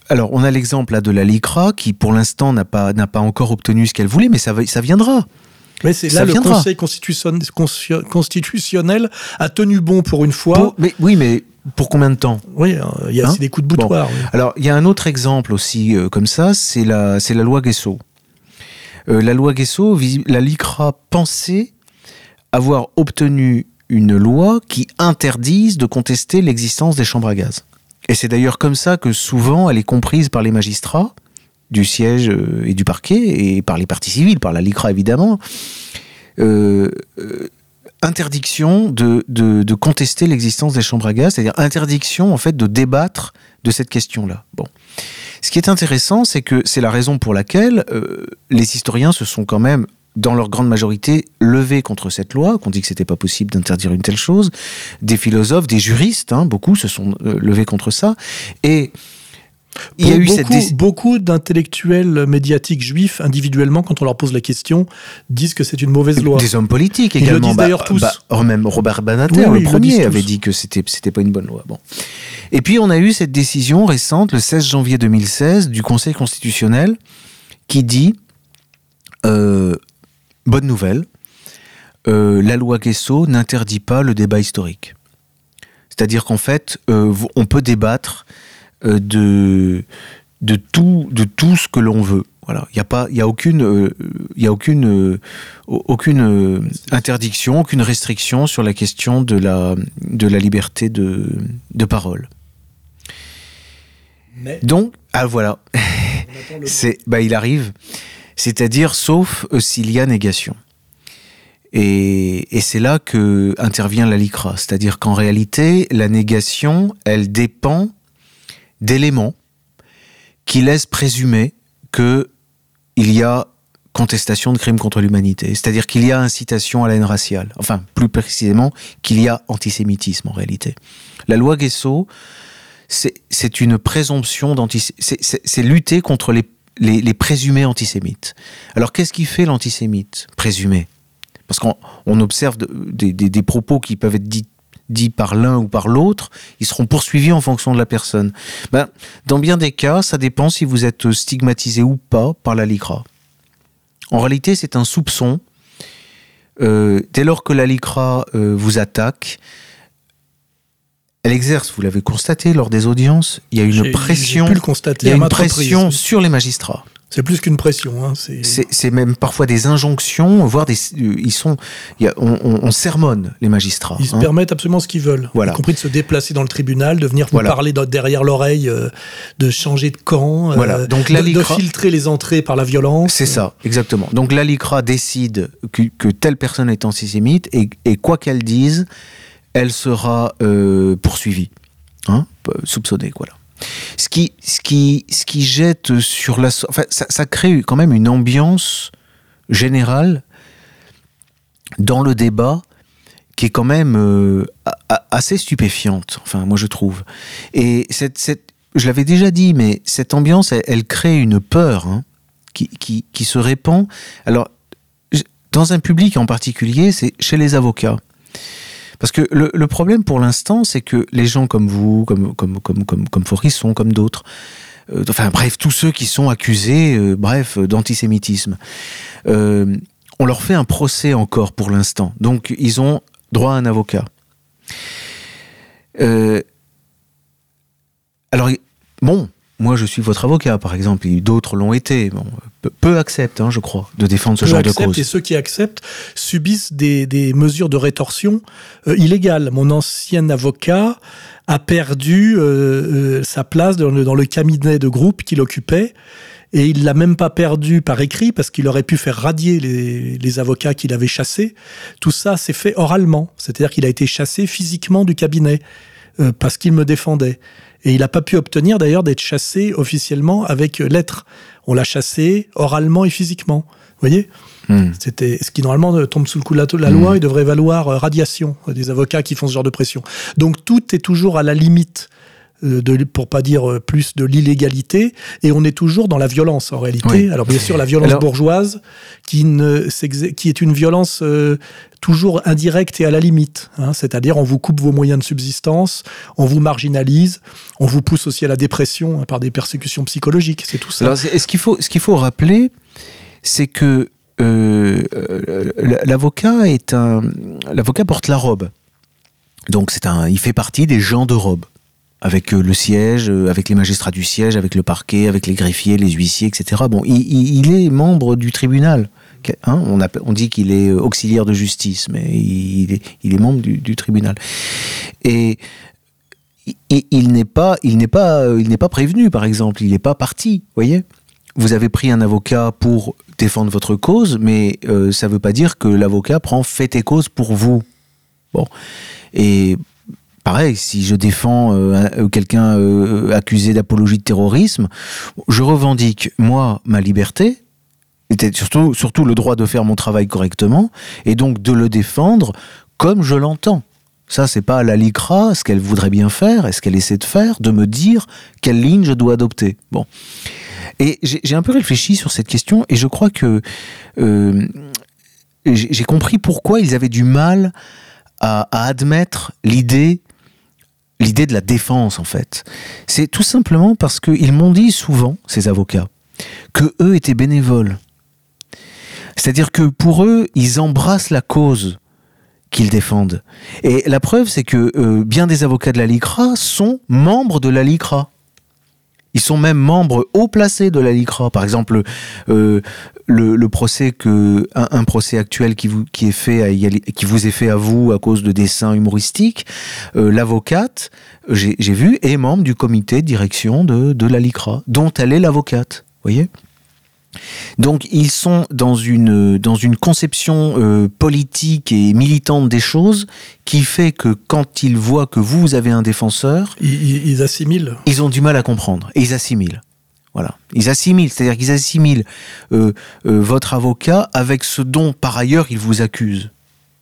alors, on a l'exemple de la LICRA qui, pour l'instant, n'a pas, encore obtenu ce qu'elle voulait, mais ça, ça viendra. Mais c'est là le Conseil constitutionnel a tenu bon pour une fois. mais, oui, mais pour combien de temps Oui, euh, il y a hein des coups de boutoir. Alors, il y a un autre exemple aussi comme ça, c'est la, c'est la loi Guesso. la loi Guesso, la LICRA pensait avoir obtenu une loi qui interdise de contester l'existence des chambres à gaz. Et c'est d'ailleurs comme ça que souvent elle est comprise par les magistrats du siège euh, et du parquet et par les partis civils, par la LICRA évidemment. Euh, euh, interdiction de, de, contester l'existence des chambres à gaz, c'est-à-dire interdiction en fait de débattre de cette question-là. Bon. Ce qui est intéressant, c'est que c'est la raison pour laquelle les historiens se sont quand même dans leur grande majorité, levés contre cette loi, qu'on dit que c'était pas possible d'interdire une telle chose. Des philosophes, des juristes, hein, beaucoup se sont euh, levés contre ça. Et il y a eu beaucoup, cette beaucoup d'intellectuels médiatiques juifs, individuellement, quand on leur pose la question, disent que c'est une mauvaise loi. Des hommes politiques également. Ils le disent d'ailleurs bah, tous. Bah, même Robert Banater, le premier, avait dit que c'était c'était pas une bonne loi. Bon. Et puis on a eu cette décision récente, le 16 janvier 2016, du Conseil constitutionnel, qui dit euh, bonne nouvelle, euh, la loi Guesso n'interdit pas le débat historique. C'est-à-dire qu'en fait, euh, on peut débattre de, de, tout, de tout ce que l'on veut. Voilà, il n'y a pas, il y a aucune, il y a aucune, aucune interdiction, aucune restriction sur la question de la, de la liberté de, de parole. Donc, ah voilà, c'est, bah il arrive c'est-à-dire sauf euh, s'il y a négation. Et, c'est là que intervient la LICRA, c'est-à-dire qu'en réalité, la négation, elle dépend d'éléments qui laissent présumer que il y a contestation de crimes contre l'humanité, c'est-à-dire qu'il y a incitation à la haine raciale, enfin plus précisément qu'il y a antisémitisme en réalité. La loi Guesso, c'est une présomption d'antisémitisme, c'est lutter contre les les, présumés antisémites. Alors qu'est-ce qui fait l'antisémite présumé? Parce qu'on observe des, propos qui peuvent être dits par l'un ou par l'autre, ils seront poursuivis en fonction de la personne. Ben, dans bien des cas, ça dépend si vous êtes stigmatisé ou pas par la LICRA. En réalité, c'est un soupçon. Euh, dès lors que la LICRA euh, vous attaque, elle exerce, vous l'avez constaté lors des audiences, il y a une pression, le constater il y a une pression sur les magistrats. C'est plus qu'une pression. Hein, c'est même parfois des injonctions, voire des. Ils sont. on, sermonne les magistrats. Ils se hein. permettent absolument ce qu'ils veulent. Voilà. Y compris de se déplacer dans le tribunal, de venir vous parler derrière l'oreille, euh, de changer de camp, euh, voilà. Donc, de, filtrer les entrées par la violence. C'est ça, exactement. Donc l'ALICRA décide que, telle personne est antisémite et, et quoi qu'elle dise, elle sera euh, poursuivie, hein, soupçonnée, voilà. Ce qui, ce qui, ce qui jette sur la, enfin, ça, crée quand même une ambiance générale dans le débat qui est quand même euh, assez stupéfiante, enfin moi je trouve. Et cette, cette je l'avais déjà dit, mais cette ambiance, elle, crée une peur hein, qui, qui, qui, se répand. Alors, dans un public en particulier, c'est chez les avocats. Parce que le, problème pour l'instant, c'est que les gens comme vous, comme, comme, comme, comme, comme Forisson, comme d'autres, euh, enfin bref, tous ceux qui sont accusés, euh, bref, d'antisémitisme, euh, on leur fait un procès encore pour l'instant. Donc, ils ont droit à un avocat. Alors, bon, moi je suis votre avocat, par exemple, et d'autres l'ont été. Bon, peu, acceptent, hein, je crois, de défendre ce genre de cause. Et ceux qui acceptent subissent des, des mesures de rétorsion euh, illégales. Mon ancien avocat a perdu euh, sa place dans le, dans le cabinet de groupe qu'il occupait et il l'a même pas perdu par écrit parce qu'il aurait pu faire radier les, avocats qu'il avait chassés. Tout ça s'est fait oralement, c'est-à-dire qu'il a été chassé physiquement du cabinet euh, parce qu'il me défendait. Et il n'a pas pu obtenir d'ailleurs d'être chassé officiellement avec lettre. On l'a chassé oralement et physiquement. Vous voyez? Hmm. C'était ce qui normalement tombe sous le coup de la, loi et hmm. devrait valoir euh, radiation des avocats qui font ce genre de pression. Donc tout est toujours à la limite euh, de, pour pas dire euh, plus de l'illégalité, et on est toujours dans la violence en réalité. Alors bien sûr la violence bourgeoise, qui, ne, qui est une violence euh, toujours indirecte et à la limite. Hein, C'est-à-dire on vous coupe vos moyens de subsistance, on vous marginalise, on vous pousse aussi à la dépression hein, par des persécutions psychologiques. C'est tout ça. Alors ce qu'il faut, ce qu'il faut rappeler, c'est que l'avocat est un, l'avocat porte la robe. Donc c'est un, il fait partie des gens de robe avec euh, le siège, euh, avec les magistrats du siège, avec le parquet, avec les greffiers, les huissiers, etc. Bon, il, est membre du tribunal. Hein on, dit qu'il est euh, auxiliaire de justice, mais il est, membre du, tribunal. Et, il n'est pas, pas, pas prévenu, par exemple. Il n'est pas parti. Voyez. Vous avez pris un avocat pour défendre votre cause, mais ça ne veut pas dire que l'avocat prend fait et cause pour vous. Bon. Et pareil, si je défends euh, euh, quelqu'un euh, accusé d'apologie de terrorisme, je revendique, moi, ma liberté, et surtout, le droit de faire mon travail correctement, et donc de le défendre comme je l'entends. Ça, c'est pas la LICRA, ce qu'elle voudrait bien faire, et ce qu'elle essaie de faire, de me dire quelle ligne je dois adopter. Bon. Et j'ai un peu réfléchi sur cette question, et je crois que j'ai compris pourquoi ils avaient du mal à admettre l'idée l'idée de la défense en fait. C'est tout simplement parce qu'ils m'ont dit souvent, ces avocats, que eux étaient bénévoles. C'est-à-dire que pour eux, ils embrassent la cause qu'ils défendent. Et la preuve, c'est que euh, bien des avocats de la LICRA sont membres de la LICRA. Ils sont même membres haut placés de la LICRA. Par exemple, euh, le, procès que un, procès actuel qui vous qui est fait à, qui vous est fait à vous à cause de dessins humoristiques, euh, l'avocate, j'ai vu, est membre du comité de direction de, de la LICRA, dont elle est l'avocate. Voyez. Donc ils sont dans une, dans une conception euh, politique et militante des choses qui fait que quand ils voient que vous, avez un défenseur... Ils, assimilent. Ils ont du mal à comprendre. Et ils assimilent. Voilà. Ils assimilent, c'est-à-dire qu'ils assimilent euh, euh, votre avocat avec ce dont par ailleurs ils vous accusent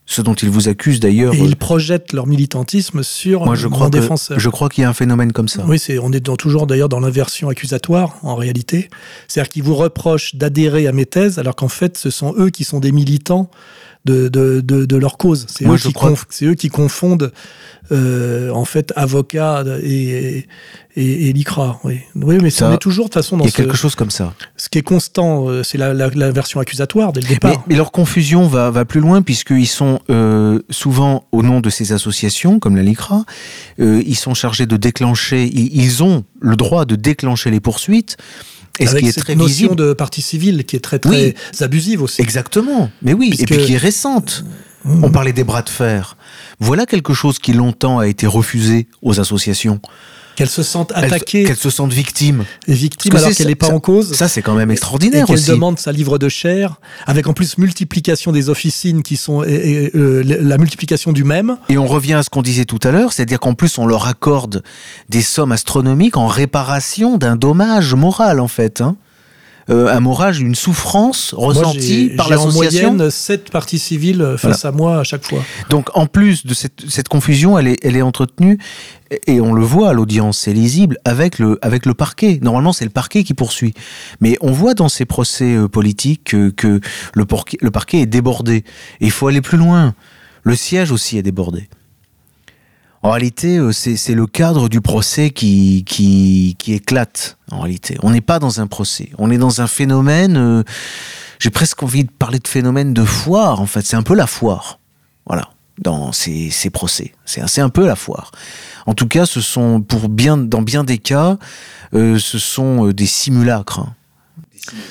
ce dont ils vous accusent d'ailleurs. Et ils projettent leur militantisme sur Moi, je crois défenseur. Je crois qu'il y a un phénomène comme ça. Oui, c'est, on est toujours d'ailleurs dans l'inversion accusatoire en réalité. C'est-à-dire qu'ils vous reprochent d'adhérer à mes thèses alors qu'en fait ce sont eux qui sont des militants de, de, de, leur cause. C'est eux, eux, qui confondent euh, en fait avocat et, et, et l'ICRA. Oui. oui, mais ça, on est toujours de toute façon dans Il y a quelque chose comme ça. Ce qui est constant, euh, c'est la, la, version accusatoire dès le départ. Mais, leur confusion va, va plus loin puisqu'ils sont euh, souvent au nom de ces associations comme la LICRA, euh, ils sont chargés de déclencher, ils ont le droit de déclencher les poursuites et Avec ce qui est cette très notion de partie civile qui est très très abusive aussi. Exactement. Mais oui, et puis qui est récente. Mmh. On parlait des bras de fer. Voilà quelque chose qui longtemps a été refusé aux associations. Qu'elles se sentent attaquées. Qu'elles se sentent victimes. Et victimes alors qu'elle n'est pas en cause. Ça, c'est quand même extraordinaire et qu'elle demande sa livre de chair, avec en plus multiplication des officines qui sont et, euh, la multiplication du même. Et on revient à ce qu'on disait tout à l'heure, c'est-à-dire qu'en plus on leur accorde des sommes astronomiques en réparation d'un dommage moral en fait. Hein. Euh, un morage, une souffrance ressentie Moi, par j'ai en l'association. moyenne sept parties civiles face à moi à chaque fois. Donc en plus de cette, cette confusion, elle est, elle est entretenue, et- on le voit à l'audience, c'est lisible, avec le, avec le parquet. Normalement, c'est le parquet qui poursuit. Mais on voit dans ces procès euh, politiques que, que le, parquet, le parquet est débordé. Et il faut aller plus loin. Le siège aussi est débordé. En réalité, euh, c'est le cadre du procès qui, qui, éclate, en réalité. On n'est pas dans un procès, on est dans un phénomène, euh, j'ai presque envie de parler de phénomène de foire, en fait. C'est un peu la foire. Voilà, dans ces, ces procès. C'est un peu la foire. En tout cas, ce sont, pour bien, dans bien des cas, euh, ce sont des simulacres. hein.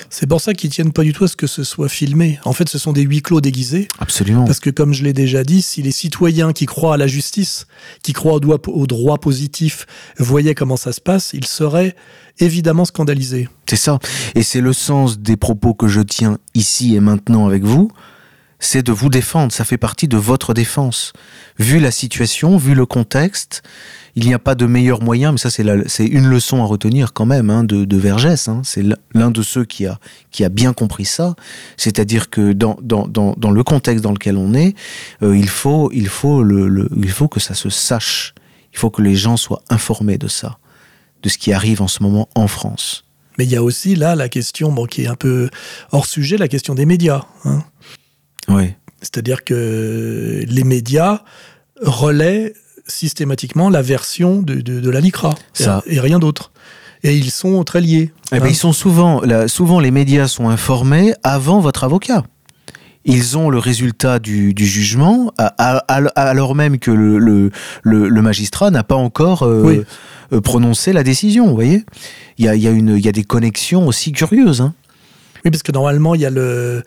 C'est pour ça qu'ils tiennent pas du tout à ce que ce soit filmé. En fait, ce sont des huis clos déguisés. Absolument. Parce que, comme je l'ai déjà dit, si les citoyens qui croient à la justice, qui croient au droit, au droit positif, voyaient comment ça se passe, ils seraient évidemment scandalisés. C'est ça. Et c'est le sens des propos que je tiens ici et maintenant avec vous. C'est de vous défendre. Ça fait partie de votre défense. Vu la situation, vu le contexte, il n'y a pas de meilleur moyen, mais ça c'est une leçon à retenir quand même hein, de, de Vergès. hein. C'est l'un de ceux qui a, qui a bien compris ça. C'est-à-dire que dans, dans, dans, dans le contexte dans lequel on est, euh, il, faut, il, faut le, le- il faut que ça se sache. Il faut que les gens soient informés de ça, de ce qui arrive en ce moment en France. Mais il y a aussi là la question bon, qui est un peu hors sujet, la question des médias. hein. Oui. C'est-à-dire que les médias relaient systématiquement la version de, de, de la LICRA Ça. et, rien d'autre. Et ils sont très liés. Eh ben, hein. ils sont souvent, là, souvent les médias sont informés avant votre avocat. Ils ont le résultat du, du jugement, à- à- à- alors même que le, le, le- le magistrat n'a pas encore euh, Oui. euh, prononcé la décision. Vous voyez, il y a, il y, a y a des connexions aussi curieuses. hein. Oui, parce que normalement, il y a le,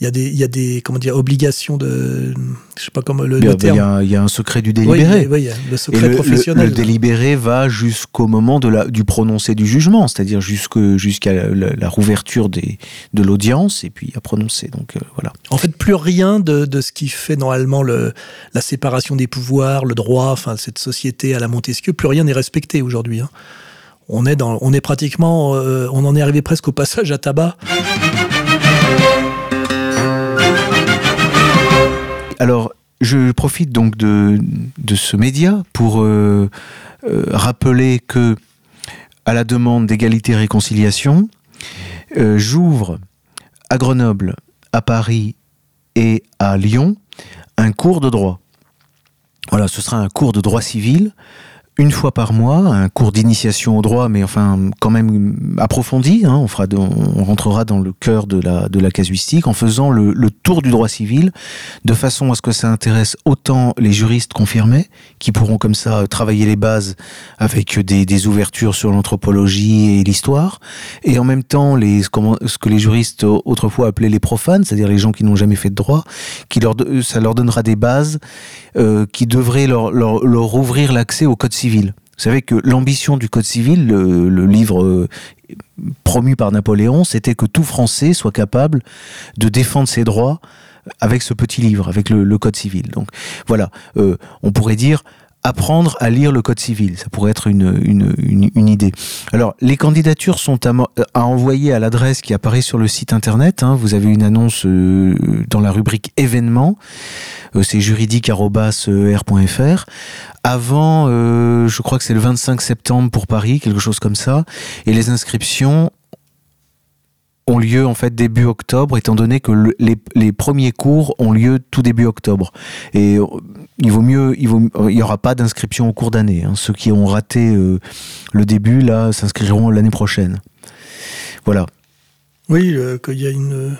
il y a des, il y a des, comment dire, obligations de, je sais pas comment le, Il y, le a, il terme. y a- il y a un secret du délibéré. oui, il y a le Et secret le, le- professionnel. le délibéré va jusqu'au moment de la, du prononcé du jugement, c'est-à-dire jusqu'à la, la- la rouverture des, de l'audience et puis à prononcer. Donc euh, voilà. En fait, plus rien de, de ce qui fait normalement le, la séparation des pouvoirs, le droit, enfin cette société à la Montesquieu, plus rien n'est respecté aujourd'hui. hein. On est pratiquement, euh, on en est arrivé presque au passage à tabac. Alors, je profite donc de, ce média pour euh, euh, rappeler que, à la demande d'égalité et réconciliation, euh, j'ouvre à Grenoble, à Paris et à Lyon un cours de droit. Voilà, ce sera un cours de droit civil une fois par mois, un cours d'initiation au droit, mais enfin quand même approfondi. hein. on, fera on rentrera dans le cœur de la, casuistique en faisant le, tour du droit civil, de façon à ce que ça intéresse autant les juristes confirmés, qui pourront comme ça travailler les bases avec des, ouvertures sur l'anthropologie et l'histoire, et en même temps ce que les juristes autrefois appelaient les profanes, c'est-à-dire les gens qui n'ont jamais fait de droit, qui leur, ça leur donnera des bases euh, qui devraient leur, leur ouvrir l'accès au code civil. Vous savez que l'ambition du code civil, le, livre euh, promu par Napoléon, c'était que tout Français soit capable de défendre ses droits avec ce petit livre, avec le, code civil. Donc voilà, euh, on pourrait dire apprendre à lire le code civil. Ça pourrait être une, une, idée. Alors, les candidatures sont à envoyer à l'adresse qui apparaît sur le site internet. hein. Vous avez une annonce euh, dans la rubrique événements. Euh, c'est juridique.r.fr. Avant, euh, je crois que c'est le 25 septembre pour Paris, quelque chose comme ça. Et les inscriptions ont lieu en fait début octobre, étant donné que le- les, les premiers cours ont lieu tout début octobre. Et euh, il vaut mieux, il vaut, il y aura pas d'inscription au cours d'année. hein. Ceux qui ont raté le début là s'inscriront l'année prochaine. Voilà. Oui, euh, qu'il y a une,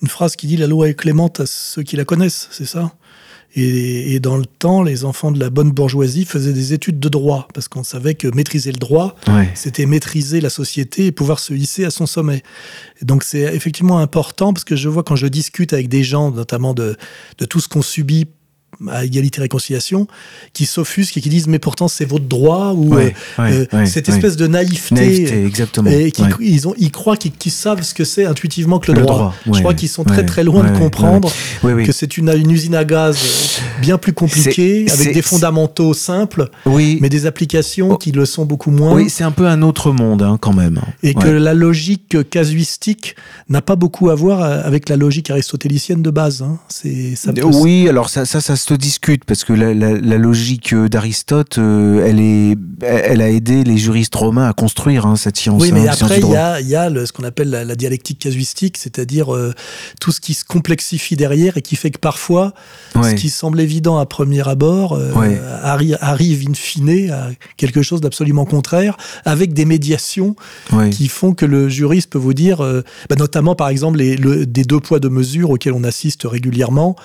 une phrase qui dit la loi est clémente à ceux qui la connaissent, c'est ça? Et, et dans le temps, les enfants de la bonne bourgeoisie faisaient des études de droit, parce qu'on savait que maîtriser le droit, Ouais. c'était maîtriser la société et pouvoir se hisser à son sommet. Et donc c'est effectivement important, parce que je vois quand je discute avec des gens, notamment de, de tout ce qu'on subit à égalité réconciliation qui s'offusquent et qui disent mais pourtant c'est votre droit ou Ouais, euh, ouais, euh, ouais, cette espèce de naïveté, Naïveté, exactement. et qui, ils ont ils croient qu'ils savent ce que c'est intuitivement que le, Le droit. droit, Je crois qu'ils sont très très loin de comprendre que c'est une, une usine à gaz bien plus compliquée avec des fondamentaux simples Oui, mais des applications Oh. qui le sont beaucoup moins oui c'est un peu un autre monde hein, quand même. et que la logique casuistique n'a pas beaucoup à voir avec la logique aristotélicienne de base. hein. C'est Oui, alors ça, ça, ça se discute parce que la, la- la logique euh, d'Aristote, euh, elle est, elle a aidé les juristes romains à construire hein, cette science. Oui, hein, mais science après, il y a, il y a le- ce qu'on appelle la, la dialectique casuistique, c'est-à-dire euh, tout ce qui se complexifie derrière et qui fait que parfois, Ouais. ce qui semble évident à premier abord euh, Ouais. arri- arrive in fine à quelque chose d'absolument contraire, avec des médiations Ouais. qui font que le juriste peut vous dire, bah, notamment par exemple les, le- des deux poids deux mesures auxquels on assiste régulièrement,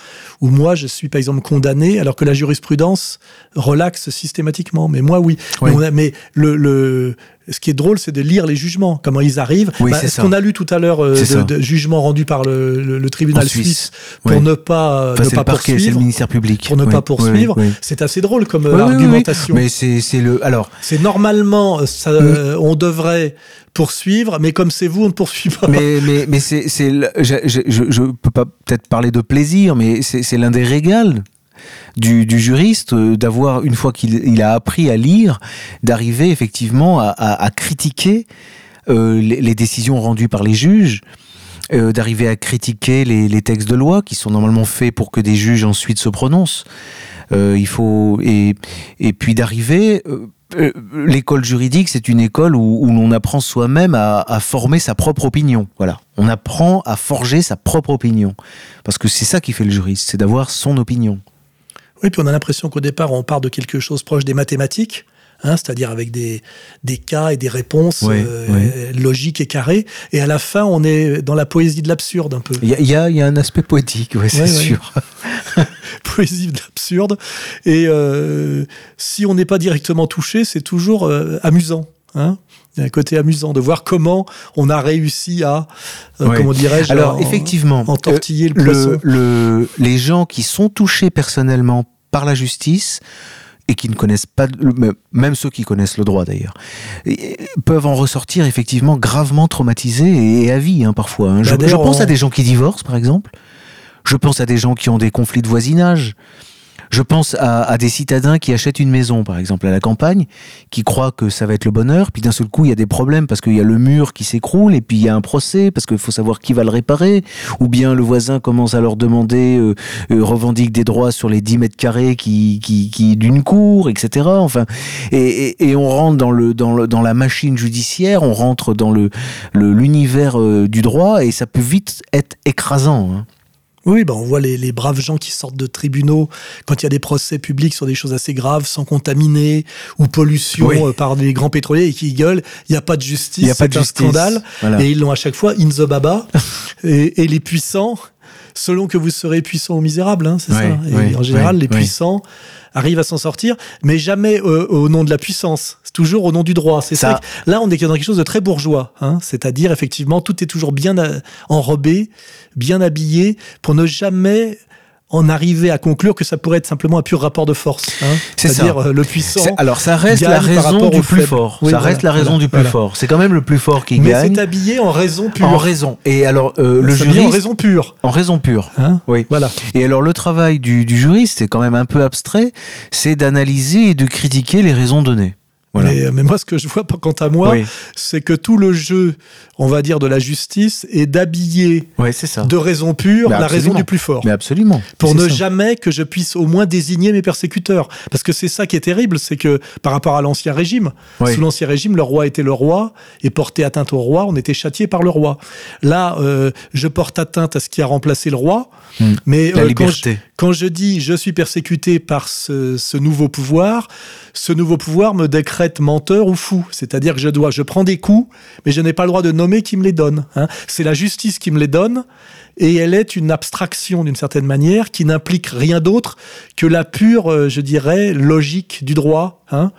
où moi je suis par exemple condamné alors que la jurisprudence relaxe systématiquement. Mais moi oui. Oui. Mais, on a- mais le, le- ce qui est drôle, c'est de lire les jugements, comment ils arrivent. Oui, Bah, c'est ce qu'on a lu tout à l'heure euh, de, de jugements rendus par le, le- le tribunal suisse, Suisse. pour ne pas, Enfin, ne pas parquet, c'est le poursuivre. ministère public. Pour ne Oui, pas poursuivre, c'est assez drôle comme euh, argumentation. Mais c'est le. Alors, C'est normalement, euh, ça, euh, on devrait poursuivre, mais comme c'est vous, on ne poursuit pas. mais mais mais c'est je, je, je, peux pas peut-être parler de plaisir, mais c'est c'est l'un des régals. Du, juriste euh, d'avoir une fois qu'il il a appris à lire d'arriver effectivement à, critiquer euh, les, décisions rendues par les juges euh, d'arriver à critiquer les, textes de loi qui sont normalement faits pour que des juges ensuite se prononcent il faut et et puis d'arriver l'école juridique, c'est une école où, où l'on apprend soi-même à, à former sa propre opinion. Voilà, on apprend à forger sa propre opinion, parce que c'est ça qui fait le juriste, c'est d'avoir son opinion. Oui, puis on a l'impression qu'au départ, on part de quelque chose proche des mathématiques. hein, c'est-à-dire avec des, des cas et des réponses euh, logiques et carrées. Et à la fin, on est dans la poésie de l'absurde un peu. Il y y y a un aspect poétique, ouais, c'est Ouais, ouais. sûr. poésie de l'absurde. Et euh, si on n'est pas directement touché, c'est toujours euh, amusant. Hein il y a un côté amusant de voir comment on a réussi à, euh, Ouais. comment dirais-je, Alors en- effectivement, entortiller le euh, poisson. le- les gens qui sont touchés personnellement par la justice et qui ne connaissent pas, même ceux qui connaissent le droit d'ailleurs, peuvent en ressortir effectivement gravement traumatisés et à vie hein, parfois. hein. Je, Bah, je pense on- à des gens qui divorcent par exemple. Je pense à des gens qui ont des conflits de voisinage. Je pense à, à des citadins qui achètent une maison, par exemple, à la campagne, qui croient que ça va être le bonheur, puis d'un seul coup, il y a des problèmes parce qu'il y a le mur qui s'écroule, et puis il y a un procès, parce qu'il faut savoir qui va le réparer, ou bien le voisin commence à leur demander, euh, euh, revendique des droits sur les 10 mètres carrés qui, qui, qui d'une cour, etc. Enfin, et, et, et on rentre dans, le, dans, le, dans la machine judiciaire, on rentre dans le le- l'univers euh, du droit, et ça peut vite être écrasant. hein. Oui, ben on voit les, les braves gens qui sortent de tribunaux quand il y a des procès publics sur des choses assez graves, sans contaminer ou pollution Oui. euh, par des grands pétroliers et qui gueulent. Il n'y a pas de justice, Il y a pas c'est de un justice. scandale. Voilà. Et ils l'ont à chaque fois in the baba. et, et les puissants, selon que vous serez puissant ou misérable, hein, c'est ça. Et en général, les puissants arrivent à s'en sortir, mais jamais euh, au nom de la puissance. C'est toujours au nom du droit. C'est ça. Là, on est dans quelque chose de très bourgeois. Hein, C'est-à-dire, effectivement, tout est toujours bien euh, enrobé, bien habillé, pour ne jamais en arriver à conclure que ça pourrait être simplement un pur rapport de force. Hein C'est C'est-à-dire euh, le puissant. Alors ça reste la raison du plus fort. Oui, ça voilà, reste la raison voilà, du plus voilà. fort. C'est quand même le plus fort qui Mais gagne c'est habillé en raison pure. en raison. Et alors euh, le C'est habillé juriste en raison pure. en raison pure. Hein Oui. voilà. Et alors le travail du, du juriste, c'est quand même un peu abstrait, c'est d'analyser et de critiquer les raisons données. Voilà. Mais, mais moi, ce que je vois, quant à moi, Oui. c'est que tout le jeu, on va dire, de la justice est d'habiller Ouais, de raison pure Mais la raison du plus fort. Mais absolument. pour ne ça. jamais que je puisse au moins désigner mes persécuteurs. Parce que c'est ça qui est terrible, c'est que par rapport à l'ancien régime, Oui. sous l'ancien régime, le roi était le roi, et porter atteinte au roi, on était châtié par le roi. Là, euh, je porte atteinte à ce qui a remplacé le roi, Hmm. mais euh, quand, je, liberté. quand je dis je suis persécuté par ce, ce nouveau pouvoir, ce nouveau pouvoir me décrète menteur ou fou. C'est-à-dire que je dois, je prends des coups, mais je n'ai pas le droit de nommer qui me les donne. hein. C'est la justice qui me les donne, et elle est une abstraction d'une certaine manière qui n'implique rien d'autre que la pure, euh, je dirais, logique du droit. hein.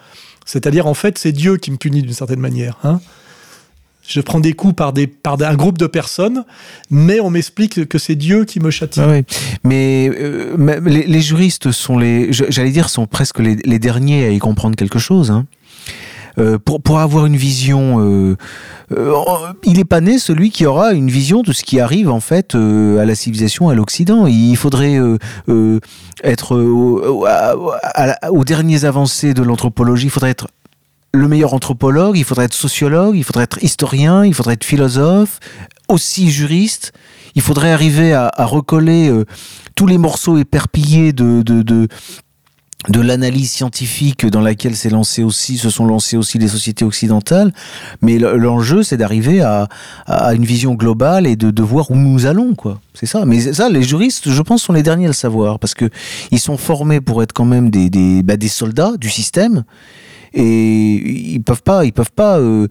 C'est-à-dire, en fait, c'est Dieu qui me punit d'une certaine manière. hein. Je prends des coups par, des, par un groupe de personnes, mais on m'explique que c'est Dieu qui me châtie. Mais euh, les, juristes sont les, j'allais dire, sont presque les, derniers à y comprendre quelque chose. Euh, pour, pour avoir une vision, euh, euh, il n'est pas né celui qui aura une vision de ce qui arrive en fait à la civilisation, à l'Occident. Il faudrait être aux dernières avancées de l'anthropologie. Il faudrait être le meilleur anthropologue, il faudrait être sociologue, il faudrait être historien, il faudrait être philosophe, aussi juriste. Il faudrait arriver à, recoller tous les morceaux éperpillés de, de l'analyse scientifique dans laquelle s'est lancé aussi, se sont lancées aussi les sociétés occidentales. Mais l'enjeu, c'est d'arriver à, à, une vision globale et de, de voir où nous allons, quoi. C'est ça. Mais ça, les juristes, je pense, sont les derniers à le savoir parce que ils sont formés pour être quand même des, des, bah, des soldats du système et ils peuvent pas, ils peuvent pas, euh,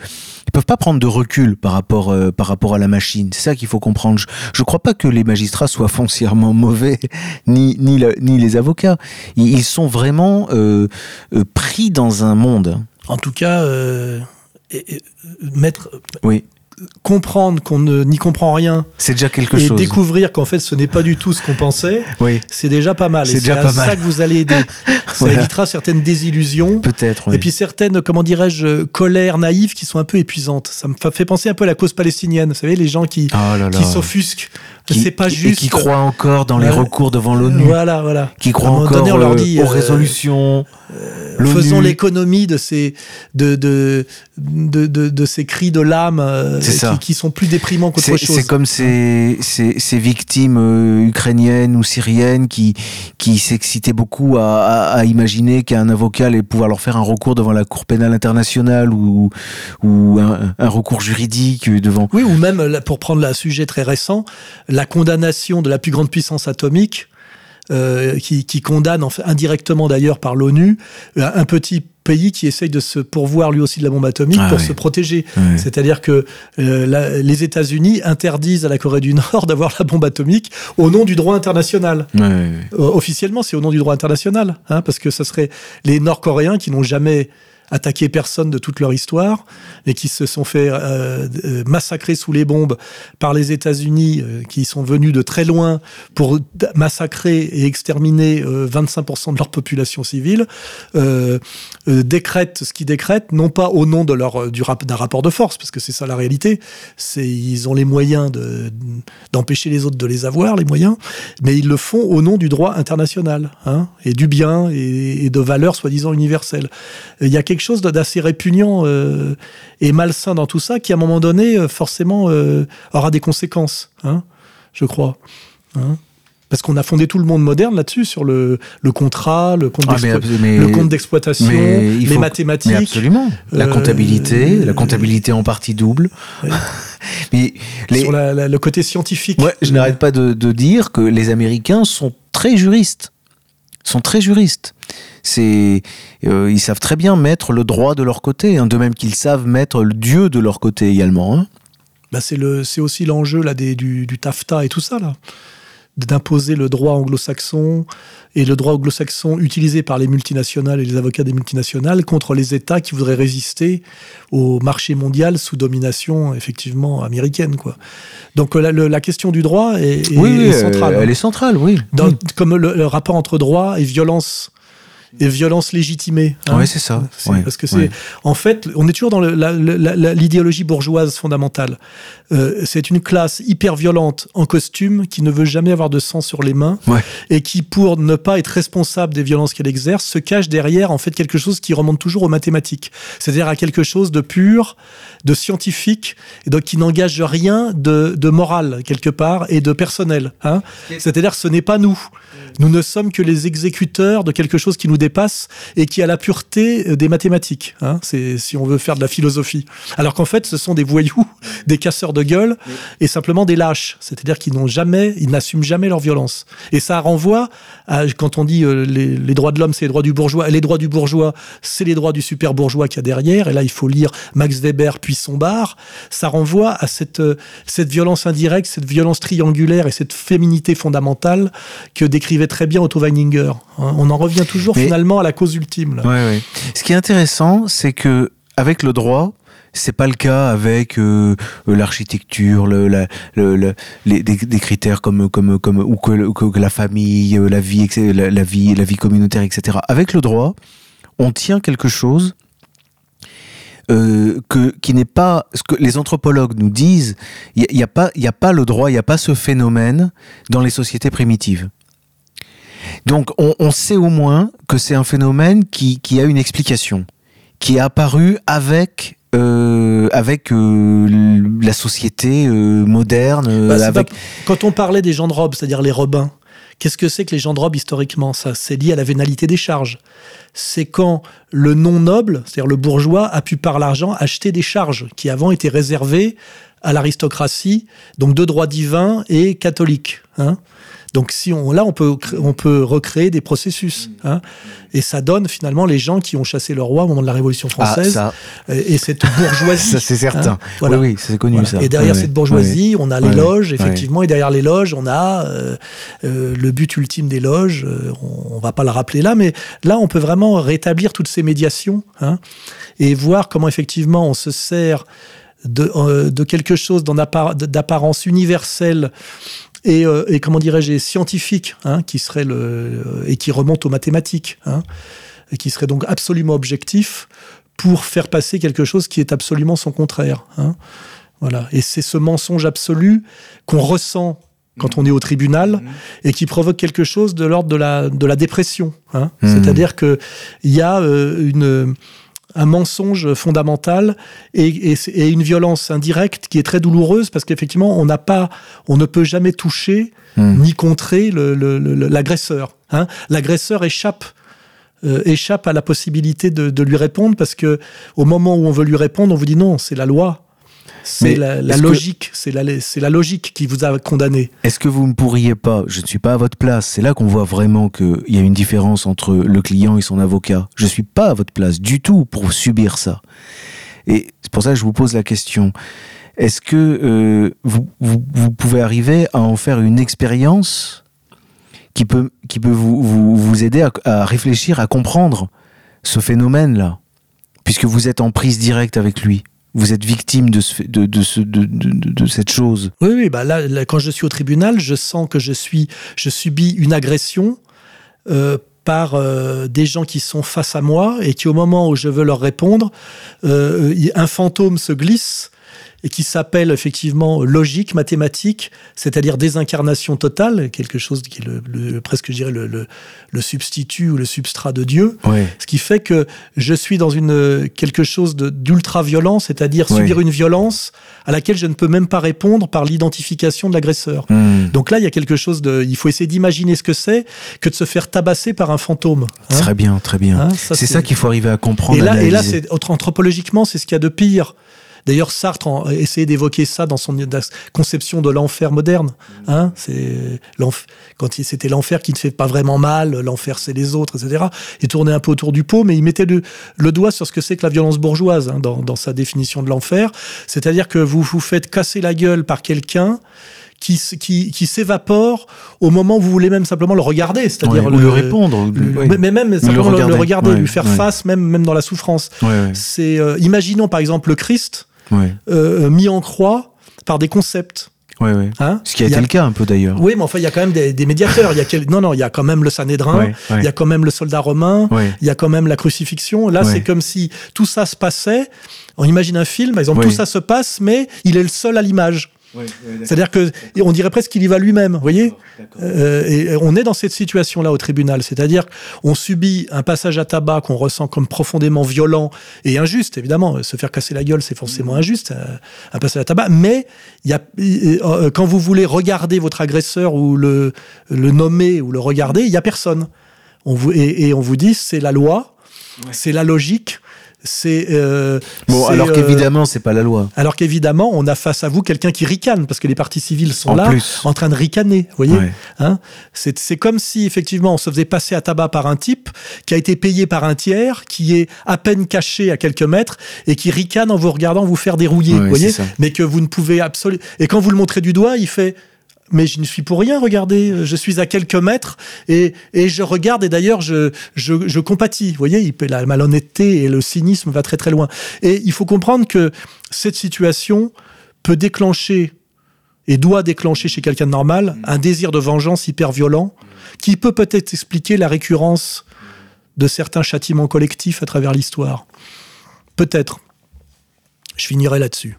ils peuvent pas prendre de recul par rapport, euh, par rapport à la machine. C'est ça qu'il faut comprendre. Je, je crois pas que les magistrats soient foncièrement mauvais, ni ni, le, ni les avocats. Ils, ils sont vraiment euh, pris dans un monde. En tout cas, et, et, mettre. Oui comprendre qu'on n'y comprend rien, c'est déjà quelque et chose. découvrir qu'en fait ce n'est pas du tout ce qu'on pensait, oui. c'est déjà pas mal. C'est déjà à pas ça mal. que vous allez aider. Ça Voilà. évitera certaines désillusions. Peut-être. Oui. Et puis certaines, comment dirais-je, colères naïves qui sont un peu épuisantes. Ça me fait penser un peu à la cause palestinienne. Vous savez, les gens qui, oh là là. qui s'offusquent. Qui- C'est pas qui- juste. Et qui croient encore dans les recours devant l'ONU. Voilà, voilà. Qui croient encore donné, on leur euh, dit, aux euh, résolutions. l'ONU. Faisons l'économie de ces, de, de, de, de, de ces cris de l'âme euh, C'est ça. qui, qui sont plus déprimants qu'autre chose. c'est comme ces, ces, ces victimes euh, ukrainiennes ou syriennes qui, qui s'excitaient beaucoup à, à, à imaginer qu'un avocat allait pouvoir leur faire un recours devant la Cour pénale internationale ou, ou un, un recours juridique devant. Oui, ou même, pour prendre un sujet très récent, la condamnation de la plus grande puissance atomique, euh, qui, qui condamne indirectement d'ailleurs par l'ONU un petit pays qui essaye de se pourvoir lui aussi de la bombe atomique Ah pour oui. se protéger. Ouais. C'est-à-dire que euh, la- les États-Unis interdisent à la Corée du Nord d'avoir la bombe atomique au nom du droit international. Ouais. Euh, officiellement, c'est au nom du droit international, hein, parce que ce serait les Nord-Coréens qui n'ont jamais attaqué personne de toute leur histoire et qui se sont fait euh, euh, massacrer sous les bombes par les États-Unis, euh, qui sont venus de très loin pour massacrer et exterminer euh, 25% de leur population civile, décrètent ce qu'ils décrètent, non pas au nom de d'un rapport de force, parce que c'est ça la réalité. Ils ont les moyens de d'empêcher les autres de les avoir, les moyens, mais ils le font au nom du droit international hein, et du bien et, et de valeurs soi-disant universelles. Il y a quelque chose d'assez répugnant euh, et malsain dans tout ça qui, à un moment donné, euh, forcément, euh, aura des conséquences, hein, je crois. Hein. Parce qu'on a fondé tout le monde moderne là-dessus, sur le, le contrat, le compte Ah, d'exploitation, les faut- mathématiques. Mais absolument. La comptabilité, euh, la comptabilité en partie double. Ouais. mais les, sur la- la- le côté scientifique. Ouais, je n'arrête pas de, de dire que les Américains sont très juristes. Sont très juristes. C'est, euh, ils savent très bien mettre le droit de leur côté, hein, de même qu'ils savent mettre le Dieu de leur côté également. hein. Bah, c'est le, c'est aussi l'enjeu là des, du, du TAFTA et tout ça là, d'imposer le droit anglo-saxon et le droit anglo-saxon utilisé par les multinationales et les avocats des multinationales contre les États qui voudraient résister au marché mondial sous domination effectivement américaine quoi. Donc la, le- la question du droit est, est- oui, est euh, centrale. hein. elle est centrale, oui. Dans- Oui. Comme le, le rapport entre droit et violence et violence légitimée. hein. Ouais, c'est ça. Ouais, Parce que c'est, ouais. en fait, on est toujours dans l'idéologie bourgeoise fondamentale. Euh, c'est une classe hyper violente en costume qui ne veut jamais avoir de sang sur les mains Ouais. et qui, pour ne pas être responsable des violences qu'elle exerce, se cache derrière en fait quelque chose qui remonte toujours aux mathématiques, c'est-à-dire à quelque chose de pur, de scientifique, et donc qui n'engage rien de, de moral quelque part et de personnel. Hein c'est-à-dire que ce n'est pas nous. Nous ne sommes que les exécuteurs de quelque chose qui nous dépasse et qui a la pureté euh, des mathématiques. Hein c'est si on veut faire de la philosophie. Alors qu'en fait, ce sont des voyous, des casseurs de gueule et simplement des lâches. C'est-à-dire qu'ils n'ont jamais, ils n'assument jamais leur violence. Et ça renvoie à quand on dit euh, les, les droits de l'homme, c'est les droits du bourgeois. Et les droits du bourgeois, c'est les droits du super bourgeois qu'il y a derrière. Et là, il faut lire Max Weber puis son bar. Ça renvoie à cette euh, cette violence indirecte, cette violence triangulaire et cette féminité fondamentale que décrivait très bien Otto Weininger. Hein, on en revient toujours Mais- finalement à la cause ultime. Là. Ouais, ouais. Ce qui est intéressant, c'est que avec le droit, C'est pas le cas avec euh, l'architecture, le, la, le, le- les, des, des critères comme comme comme ou que, la famille, euh, la vie, la vie, la vie communautaire, etc. Avec le droit, on tient quelque chose euh, que qui n'est pas ce que les anthropologues nous disent. Il y, a- y a pas il y a pas le droit, il y a pas ce phénomène dans les sociétés primitives. Donc on, on sait au moins que c'est un phénomène qui, qui a une explication, qui est apparu avec euh, avec euh, la société euh, moderne, euh, Bah, c'est avec pas- Quand on parlait des gens de robe, c'est-à-dire les robins, qu'est-ce que c'est que les gens de robe historiquement? Ça, c'est lié à la vénalité des charges. C'est quand le non noble, c'est-à-dire le bourgeois, a pu par l'argent acheter des charges qui avant étaient réservées à l'aristocratie, donc de droit divin et catholique. hein. Donc si on là on peut on peut recréer des processus hein. et ça donne finalement les gens qui ont chassé le roi au moment de la Révolution ah, française ça, et, et cette bourgeoisie. ça c'est certain. hein. Voilà. Oui, oui, c'est connu Voilà. ça. Et derrière cette bourgeoisie, on a les loges, effectivement, et derrière les loges, on a euh, euh, le but ultime des loges. euh, on, on va pas le rappeler là, mais là, on peut vraiment rétablir toutes ces médiations hein, et voir comment effectivement on se sert de, euh, de quelque chose d'apparence universelle et, euh, et comment dirais-je scientifique, hein, qui serait le et qui remonte aux mathématiques, hein, et qui serait donc absolument objectif pour faire passer quelque chose qui est absolument son contraire. hein. Voilà. Et c'est ce mensonge absolu qu'on ressent quand on est au tribunal et qui provoque quelque chose de l'ordre de la, de la dépression. hein. Mhm. C'est-à-dire qu'il y a euh, une, un mensonge fondamental et, et c'est- et une violence indirecte qui est très douloureuse parce qu'effectivement, on n'a pas, on ne peut jamais toucher Hmm. ni contrer le- le- le- l'agresseur. hein. L'agresseur échappe euh, échappe à la possibilité de, de lui répondre parce que au moment où on veut lui répondre, on vous dit non, c'est la loi, c'est la, que- logique, c'est la, logique qui vous a condamné. Est-ce que vous ne pourriez pas, je ne suis pas à votre place, c'est là qu'on voit vraiment qu'il y a une différence entre le client et son avocat. Je ne suis pas à votre place du tout pour subir ça. Et c'est pour ça que je vous pose la question. Est-ce que euh, vous, vous, vous pouvez arriver à en faire une expérience qui peut, qui peut vous, vous, vous aider à, à réfléchir, à comprendre ce phénomène-là Puisque vous êtes en prise directe avec lui? Vous êtes victime de, ce, de, de, ce, de, de, de- de cette chose. Oui, oui, bah là, là, quand je suis au tribunal, je sens que je suis, je subis une agression euh, par euh, des gens qui sont face à moi et qui, au moment où je veux leur répondre, euh, un fantôme se glisse et qui s'appelle effectivement logique, mathématique, c'est-à-dire désincarnation totale, quelque chose qui est le, le- presque, je dirais, le, le, le substitut ou le substrat de Dieu. Ce qui fait que je suis dans une quelque chose d'ultra violent, c'est-à-dire Oui. subir une violence à laquelle je ne peux même pas répondre par l'identification de l'agresseur. Hmm. Donc là, il y a quelque chose de. Il faut essayer d'imaginer ce que c'est que de se faire tabasser par un fantôme. hein. Très bien, très bien. Hein, c'est ça qu'il faut arriver à comprendre. Et là, et anthropologiquement, c'est ce qu'il y a de pire. D'ailleurs, Sartre en- essayait d'évoquer ça dans son dans conception de l'enfer moderne. Hein, c'est l'enf- quand c'était l'enfer qui ne fait pas vraiment mal, l'enfer c'est les autres, etc. Il tournait un peu autour du pot, mais il mettait le, le doigt sur ce que c'est que la violence bourgeoise hein, dans, dans sa définition de l'enfer. C'est-à-dire que vous vous faites casser la gueule par quelqu'un qui, qui, qui s'évapore au moment où vous voulez même simplement le regarder, c'est-à-dire Ouais, le répondre. le- mais même simplement le regarder. le regarder Ouais, lui faire ouais. face, même, même dans la souffrance. Ouais, ouais, C'est euh, imaginons par exemple le Christ ouais, euh, mis en croix par des concepts. ouais, ouais. Hein Ce qui a été le cas un peu d'ailleurs. Oui, mais enfin il y a quand même des, des médiateurs. Il y a quel- non non, il y a quand même le Sanhédrin, Ouais, il y a quand même le soldat romain, il y a quand même la crucifixion. Là, c'est comme si tout ça se passait. On imagine un film, par exemple, tout ça se passe, mais il est le seul à l'image. C'est-à-dire que on dirait presque qu'il y va lui-même, vous voyez Euh, Et on est dans cette situation-là au tribunal, c'est-à-dire qu'on subit un passage à tabac qu'on ressent comme profondément violent et injuste, évidemment. Se faire casser la gueule, c'est forcément injuste, euh, un passage à tabac. Mais il y a, euh, quand vous voulez regarder votre agresseur ou le, le nommer ou le regarder, il y a personne. On vous, et, et on vous dit c'est la loi, c'est la logique, c'est. euh, Bon, alors euh, qu'évidemment, c'est pas la loi. alors qu'évidemment, on a face à vous quelqu'un qui ricane, parce que les parties civiles sont En là, plus. en train de ricaner, vous voyez Ouais. hein c'est, c'est comme si, effectivement, on se faisait passer à tabac par un type qui a été payé par un tiers, qui est à peine caché à quelques mètres, et qui ricane en vous regardant vous faire dérouiller, Ouais, vous voyez. Mais que vous ne pouvez absolument... Et quand vous le montrez du doigt, il fait... mais je ne suis pour rien, regardez, je suis à quelques mètres et, et je regarde et d'ailleurs je, je, je, compatis. Vous voyez, la malhonnêteté et le cynisme va très très loin. Et il faut comprendre que cette situation peut déclencher et doit déclencher chez quelqu'un de normal un désir de vengeance hyper violent qui peut peut-être expliquer la récurrence de certains châtiments collectifs à travers l'histoire. Peut-être. Je finirai là-dessus.